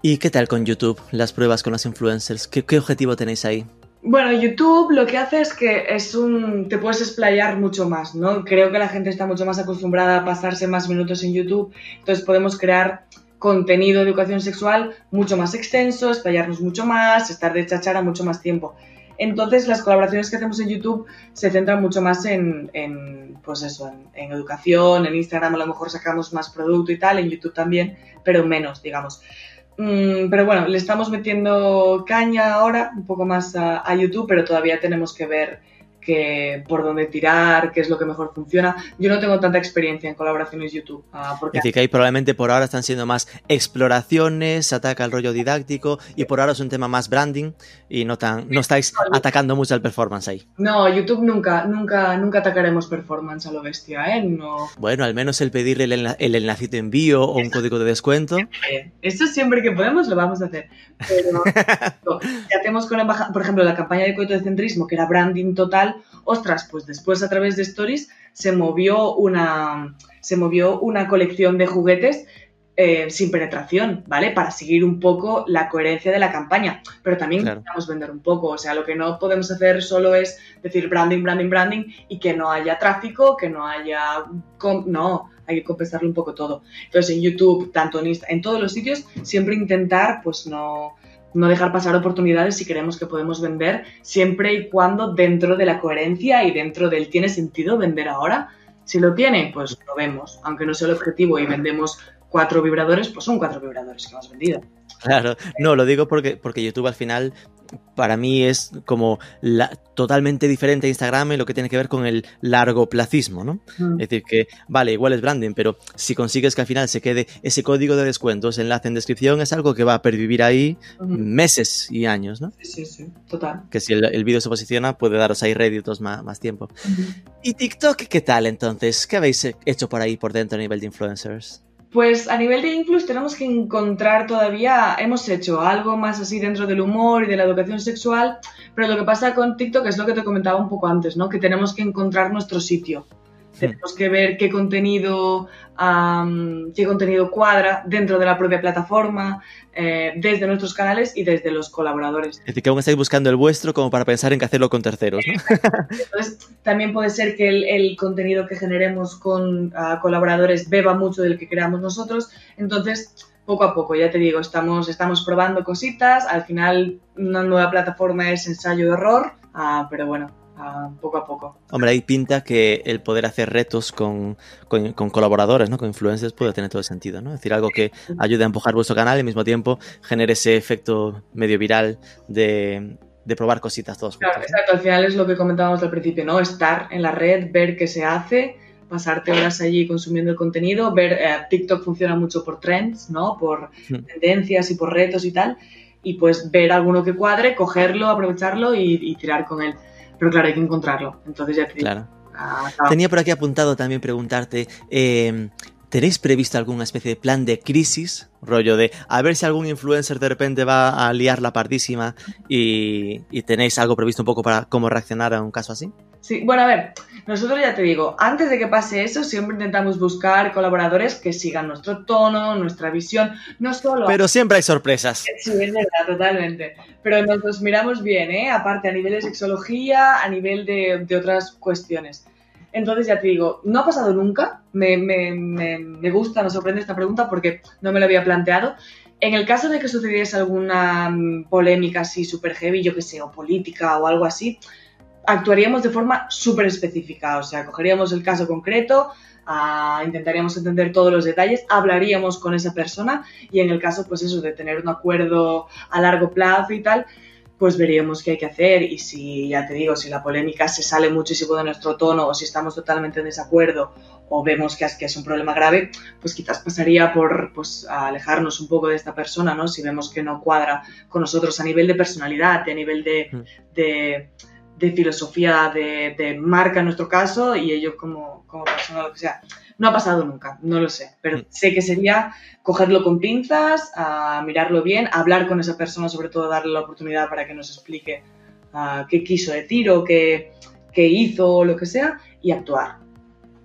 ¿Y qué tal con YouTube? Las pruebas con los influencers. ¿Qué, qué objetivo tenéis ahí? Bueno, YouTube lo que hace es que es un te puedes explayar mucho más, ¿no? Creo que la gente está mucho más acostumbrada a pasarse más minutos en YouTube, entonces podemos crear contenido de educación sexual mucho más extenso, explayarnos mucho más, estar de chachara mucho más tiempo. Entonces las colaboraciones que hacemos en YouTube se centran mucho más en, pues eso, en, en educación, en Instagram a lo mejor sacamos más producto y tal, en YouTube también, pero menos, digamos. Mm, pero bueno, le estamos metiendo caña ahora, un poco más a, a YouTube, pero todavía tenemos que ver que, por dónde tirar, qué es lo que mejor funciona. Yo no tengo tanta experiencia en colaboraciones YouTube, ah, porque Es decir, que ahí probablemente por ahora están siendo más exploraciones, se ataca el rollo didáctico y por ahora es un tema más branding y no tan no estáis atacando mucho al performance ahí. no, YouTube nunca, nunca, nunca atacaremos performance a lo bestia, ¿eh? No. Bueno, al menos el pedirle el, enla- el enlacito de envío o un código de descuento. Eh, Esto siempre que podemos lo vamos a hacer. Pero si hacemos con la embajada, por ejemplo, la campaña de coito de centrismo, que era branding total, ostras, pues después a través de Stories se movió una, se movió una colección de juguetes eh, sin penetración, ¿vale? Para seguir un poco la coherencia de la campaña. Pero también Claro. necesitamos vender un poco. O sea, lo que no podemos hacer solo es decir branding, branding, branding y que no haya tráfico, que no haya... No, hay que compensarlo un poco todo. Entonces en YouTube, tanto en Insta, en todos los sitios, siempre intentar pues no, no dejar pasar oportunidades si queremos que podemos vender, siempre y cuando dentro de la coherencia y dentro del tiene sentido vender ahora. Si lo tiene, pues lo vemos. Aunque no sea el objetivo y vendemos cuatro vibradores, pues son cuatro vibradores que hemos vendido. Claro, no, lo digo porque, porque YouTube al final para mí es como la, totalmente diferente a Instagram en lo que tiene que ver con el largoplacismo, ¿no? Mm. Es decir, que vale, igual es branding, pero si consigues que al final se quede ese código de descuento, ese enlace en descripción, es algo que va a pervivir ahí meses y años, ¿no? Sí, sí, sí, total. Que si el, el vídeo se posiciona, puede daros ahí réditos más, más tiempo. ¿Y TikTok qué tal entonces? ¿Qué habéis hecho por ahí por dentro a nivel de influencers? Pues a nivel de influx tenemos que encontrar todavía, hemos hecho algo más así dentro del humor y de la educación sexual, pero lo que pasa con TikTok es lo que te comentaba un poco antes, ¿no? Que tenemos que encontrar nuestro sitio. Tenemos que ver qué contenido, am, qué contenido cuadra dentro de la propia plataforma, eh, desde nuestros canales y desde los colaboradores. Es decir, que aún estáis buscando el vuestro como para pensar en que hacerlo con terceros, ¿no? Entonces, también puede ser que el, el contenido que generemos con ah, colaboradores beba mucho del que creamos nosotros. Entonces, poco a poco, ya te digo, estamos, estamos probando cositas. Al final, una nueva plataforma es ensayo-error, ah, pero bueno, poco a poco. Hombre, ahí pinta que el poder hacer retos con, con- con colaboradores, ¿no? Con influencers puede tener todo el sentido, ¿no? Es decir, algo que ayude a empujar vuestro canal y al mismo tiempo genere ese efecto medio viral de, de probar cositas todos Claro, juntos. ¿no? exacto, al final es lo que comentábamos al principio, ¿no? Estar en la red, ver qué se hace, pasarte horas allí consumiendo el contenido, ver, eh, TikTok funciona mucho por trends, ¿no? Por Hmm. tendencias y por retos y tal, y pues ver alguno que cuadre, cogerlo, aprovecharlo y, y tirar con él. Pero claro, hay que encontrarlo, entonces ya te digo. Claro. ah, Tenía por aquí apuntado también preguntarte, eh, ¿tenéis previsto alguna especie de plan de crisis? Rollo de a ver si algún influencer de repente va a liar la pardísima y, y tenéis algo previsto un poco para cómo reaccionar a un caso así. Sí, bueno, a ver, nosotros ya te digo, antes de que pase eso, siempre intentamos buscar colaboradores que sigan nuestro tono, nuestra visión, no solo... Pero siempre hay sorpresas. Sí, es verdad, totalmente. Pero nos los miramos bien, ¿eh? Aparte, a nivel de sexología, a nivel de, de otras cuestiones. Entonces, ya te digo, no ha pasado nunca. Me, me, me, gusta, me sorprende esta pregunta porque no me lo había planteado. En el caso de que sucediese alguna mm, polémica así súper heavy, yo que sé, o política o algo así, actuaríamos de forma súper específica. O sea, cogeríamos el caso concreto, ah, intentaríamos entender todos los detalles, hablaríamos con esa persona y en el caso, pues eso, de tener un acuerdo a largo plazo y tal, pues veríamos qué hay que hacer y si, ya te digo, si la polémica se sale muchísimo de nuestro tono o si estamos totalmente en desacuerdo o vemos que es, que es un problema grave, pues quizás pasaría por pues, alejarnos un poco de esta persona, ¿no? Si vemos que no cuadra con nosotros a nivel de personalidad, a nivel de, mm. de, de filosofía, de, de, marca en nuestro caso y ello como, como persona, lo que sea. No ha pasado nunca, no lo sé, pero mm. sé que sería cogerlo con pinzas, a mirarlo bien, hablar con esa persona, sobre todo darle la oportunidad para que nos explique uh, qué quiso decir o qué, qué hizo o lo que sea y actuar.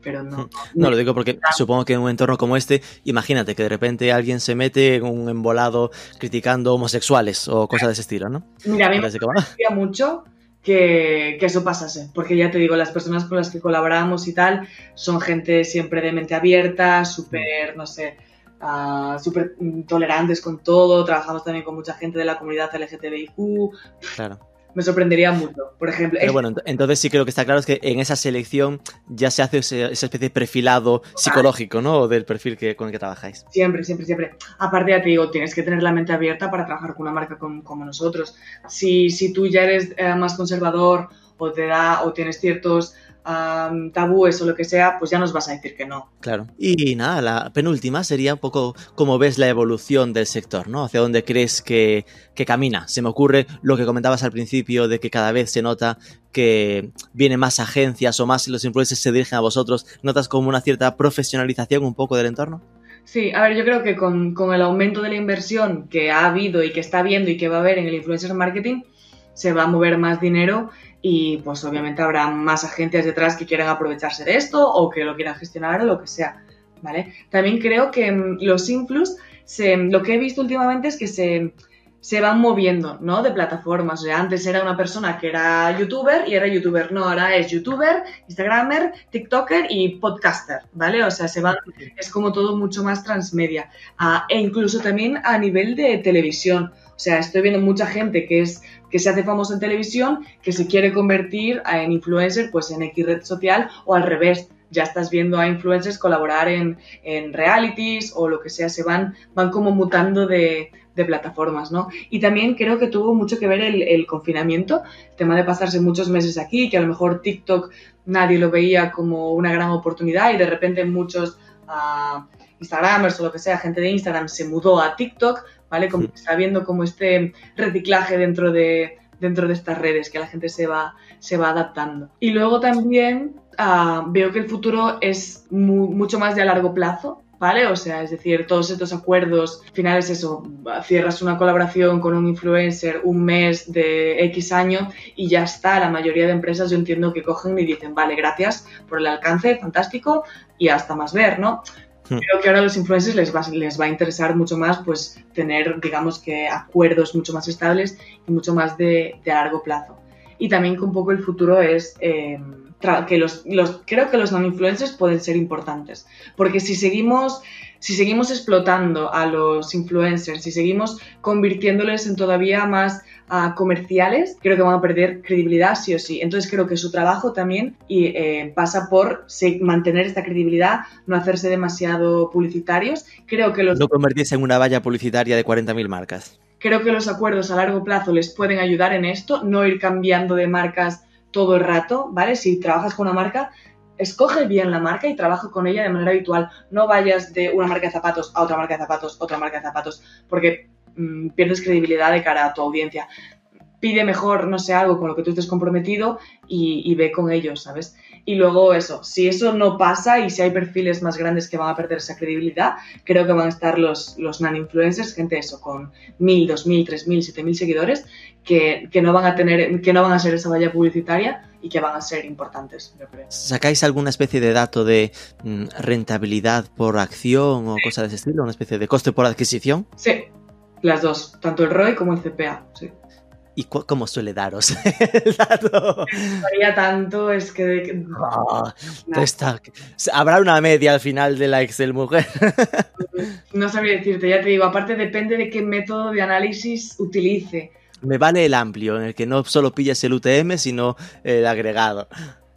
Pero no, mm. no, lo digo porque supongo que en un entorno como este, imagínate que de repente alguien se mete en un embolado criticando homosexuales o cosas de ese estilo, ¿no? Mira, a mí me gustaría mucho que, que, eso pasase, porque ya te digo, las personas con las que colaboramos y tal son gente siempre de mente abierta, súper, no sé, uh, súper tolerantes con todo, trabajamos también con mucha gente de la comunidad LGTBIQ. Claro me sorprendería mucho. Por ejemplo. Pero bueno, entonces sí creo que está claro es que en esa selección ya se hace esa especie de perfilado psicológico, ¿no? Del perfil que, con el que trabajáis. Siempre, siempre, siempre. Aparte, ya te digo, tienes que tener la mente abierta para trabajar con una marca como, nosotros. Si, si tú ya eres eh, más conservador o te da o tienes ciertos um, tabúes o lo que sea, pues ya nos vas a decir que no. Claro. Y nada, la penúltima sería un poco cómo ves la evolución del sector, ¿no? Hacia dónde crees que, que camina. Se me ocurre lo que comentabas al principio de que cada vez se nota que vienen más agencias o más los influencers se dirigen a vosotros. ¿Notas como una cierta profesionalización un poco del entorno? Sí, a ver, yo creo que con, con, el aumento de la inversión que ha habido y que está habiendo y que va a haber en el influencer marketing, se va a mover más dinero y pues obviamente habrá más agencias detrás que quieran aprovecharse de esto o que lo quieran gestionar o lo que sea, ¿vale? También creo que mm, los influx, se, lo que he visto últimamente es que se, se van moviendo, ¿no? De plataformas. O sea, antes era una persona que era youtuber y era youtuber. No, ahora es youtuber, instagramer, tiktoker y podcaster, ¿vale? O sea, se van, es como todo mucho más transmedia. Ah, e incluso también a nivel de televisión. O sea, estoy viendo mucha gente que es que se hace famoso en televisión, que se quiere convertir en influencer pues en X red social o al revés. Ya estás viendo a influencers colaborar en, en realities o lo que sea, se van, van como mutando de, de plataformas, ¿no? Y también creo que tuvo mucho que ver el, confinamiento, el tema de pasarse muchos meses aquí, que a lo mejor TikTok nadie lo veía como una gran oportunidad y de repente muchos uh, Instagramers o lo que sea, gente de Instagram se mudó a TikTok ¿vale? Como que está viendo como este reciclaje dentro de, dentro de estas redes, que la gente se va, se va adaptando. Y luego también uh, veo que el futuro es mu mucho más de a largo plazo, ¿vale? O sea, es decir, todos estos acuerdos, al final es eso, cierras una colaboración con un influencer un mes de X año y ya está. La mayoría de empresas yo entiendo que cogen y dicen, vale, gracias por el alcance, fantástico, y hasta más ver, ¿no? Creo que ahora a los influencers les va, les va a interesar mucho más pues tener, digamos que, acuerdos mucho más estables y mucho más de, de largo plazo. Y también que un poco el futuro es eh, que los, los, creo que los non-influencers pueden ser importantes. Porque si seguimos si seguimos explotando a los influencers, si seguimos convirtiéndoles en todavía más uh, comerciales, creo que van a perder credibilidad sí o sí. Entonces creo que su trabajo también y, eh, pasa por mantener esta credibilidad, no hacerse demasiado publicitarios. Creo que los... No convertirse en una valla publicitaria de 40.000 marcas. Creo que los acuerdos a largo plazo les pueden ayudar en esto, no ir cambiando de marcas todo el rato, ¿vale? Si trabajas con una marca, escoge bien la marca y trabaja con ella de manera habitual. No vayas de una marca de zapatos a otra marca de zapatos, otra marca de zapatos, porque mmm, pierdes credibilidad de cara a tu audiencia. Pide mejor, no sé, algo con lo que tú estés comprometido y, ve con ellos, ¿sabes? Y luego eso, si eso no pasa y si hay perfiles más grandes que van a perder esa credibilidad, creo que van a estar los, los non-influencers, gente eso, con mil, dos mil, tres mil, siete mil seguidores, que, que, no van a tener, que no van a ser esa valla publicitaria y que van a ser importantes, yo creo. ¿Sacáis alguna especie de dato de mm, rentabilidad por acción o sí. cosas de ese estilo? ¿Una especie de coste por adquisición? Sí, las dos, tanto el ROI como el CPA, sí. ¿Y cómo suele daros el dato? Varía tanto, es que... Oh, está... Habrá una media al final de la Excel mujer. no sabría decirte, ya te digo, aparte depende de qué método de análisis utilice. Me vale el amplio, en el que no solo pillas el UTM, sino el agregado.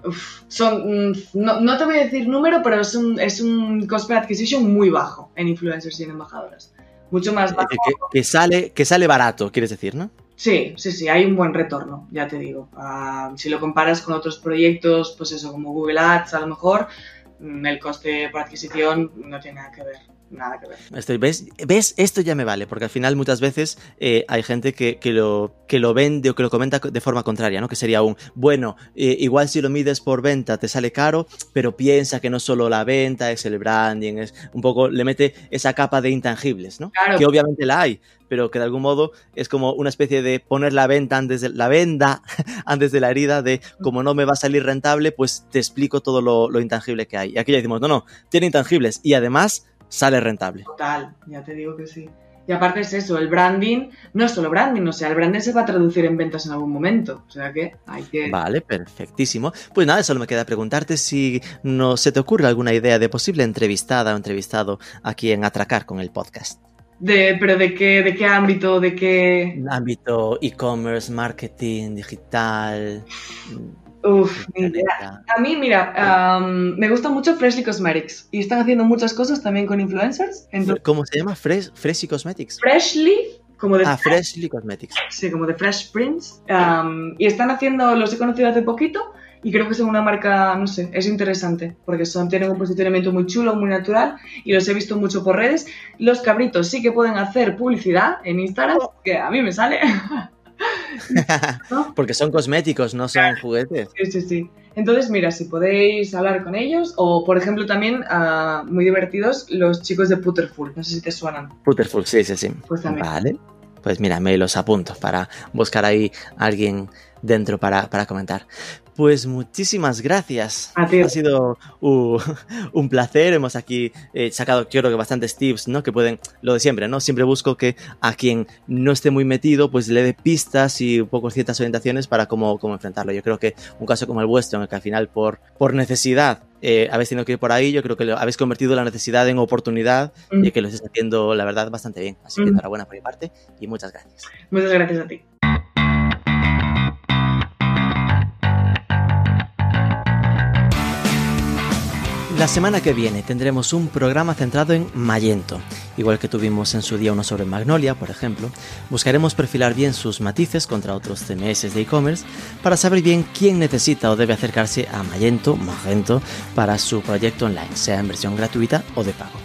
Uf, son, no, no, te voy a decir número, pero es un, es un cost per acquisition muy bajo en influencers y en embajadoras. Mucho más bajo. Que, que, sale, que sale barato, quieres decir, ¿no? Sí, sí, sí, hay un buen retorno, ya te digo. Ah, si lo comparas con otros proyectos, pues eso, como Google Ads, a lo mejor, mm, el coste por adquisición no tiene nada que ver nada que ver. Estoy, ¿ves? ¿ves? Esto ya me vale, porque al final muchas veces eh, hay gente que, que, lo, que lo vende o que lo comenta de forma contraria, ¿no? Que sería un, bueno, eh, igual si lo mides por venta te sale caro, pero piensa que no solo la venta, es el branding, es un poco, le mete esa capa de intangibles, ¿no? Claro. Que obviamente la hay, pero que de algún modo es como una especie de poner la venta antes de la venda antes de la herida de como no me va a salir rentable, pues te explico todo lo, lo intangible que hay. Y aquí ya decimos, no, no, tiene intangibles y además sale rentable. Total, ya te digo que sí. Y aparte es eso, el branding no es solo branding, o sea, el branding se va a traducir en ventas en algún momento. O sea que hay que. Vale, perfectísimo. Pues nada, solo me queda preguntarte si no se te ocurre alguna idea de posible entrevistada o entrevistado aquí en Atracar con el podcast. De, pero de qué, de qué ámbito, de qué. Ámbito e-commerce, marketing, digital. Uf, mira, a mí, mira, um, me gusta mucho Freshly Cosmetics y están haciendo muchas cosas también con influencers. Entonces, ¿Cómo se llama? Fresh, Freshy Cosmetics. Freshly, como de. Ah, Freshly Cosmetics. Sí, como de Fresh Prince. Um, y están haciendo, los he conocido hace poquito y creo que son una marca, no sé, es interesante porque son, tienen un posicionamiento muy chulo, muy natural y los he visto mucho por redes. Los cabritos sí que pueden hacer publicidad en Instagram, que a mí me sale. ¿No? Porque son cosméticos, no son juguetes. Sí, sí, sí. Entonces, mira, si podéis hablar con ellos, o por ejemplo también, uh, muy divertidos, los chicos de Putterful, no sé si te suenan. Putterful, sí, sí, sí. Pues también. Vale. Pues mira, me los apunto para buscar ahí a alguien dentro para, para comentar. Pues muchísimas gracias. Ha sido uh, un placer. Hemos aquí eh, sacado, yo creo que bastantes tips, ¿no? Que pueden, lo de siempre, ¿no? Siempre busco que a quien no esté muy metido, pues le dé pistas y un poco ciertas orientaciones para cómo, cómo enfrentarlo. Yo creo que un caso como el vuestro, en el que al final por, por necesidad eh, habéis tenido que ir por ahí, yo creo que lo, habéis convertido la necesidad en oportunidad mm. y que lo estáis haciendo, la verdad, bastante bien. Así que mm. enhorabuena por mi parte y muchas gracias. Muchas gracias a ti. La semana que viene tendremos un programa centrado en Magento. Igual que tuvimos en su día uno sobre Magnolia, por ejemplo, buscaremos perfilar bien sus matices contra otros CMS de e-commerce para saber bien quién necesita o debe acercarse a Magento, Magento, para su proyecto online, sea en versión gratuita o de pago.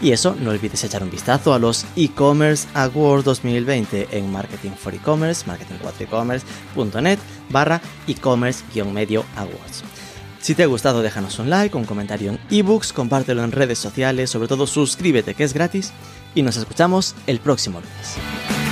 Y eso, no olvides echar un vistazo a los e-commerce Awards 2020 en Marketing for E-commerce, marketing4ecommerce.net barra e-commerce-medio awards. Si te ha gustado déjanos un like, un comentario en ebooks, compártelo en redes sociales, sobre todo suscríbete que es gratis y nos escuchamos el próximo lunes.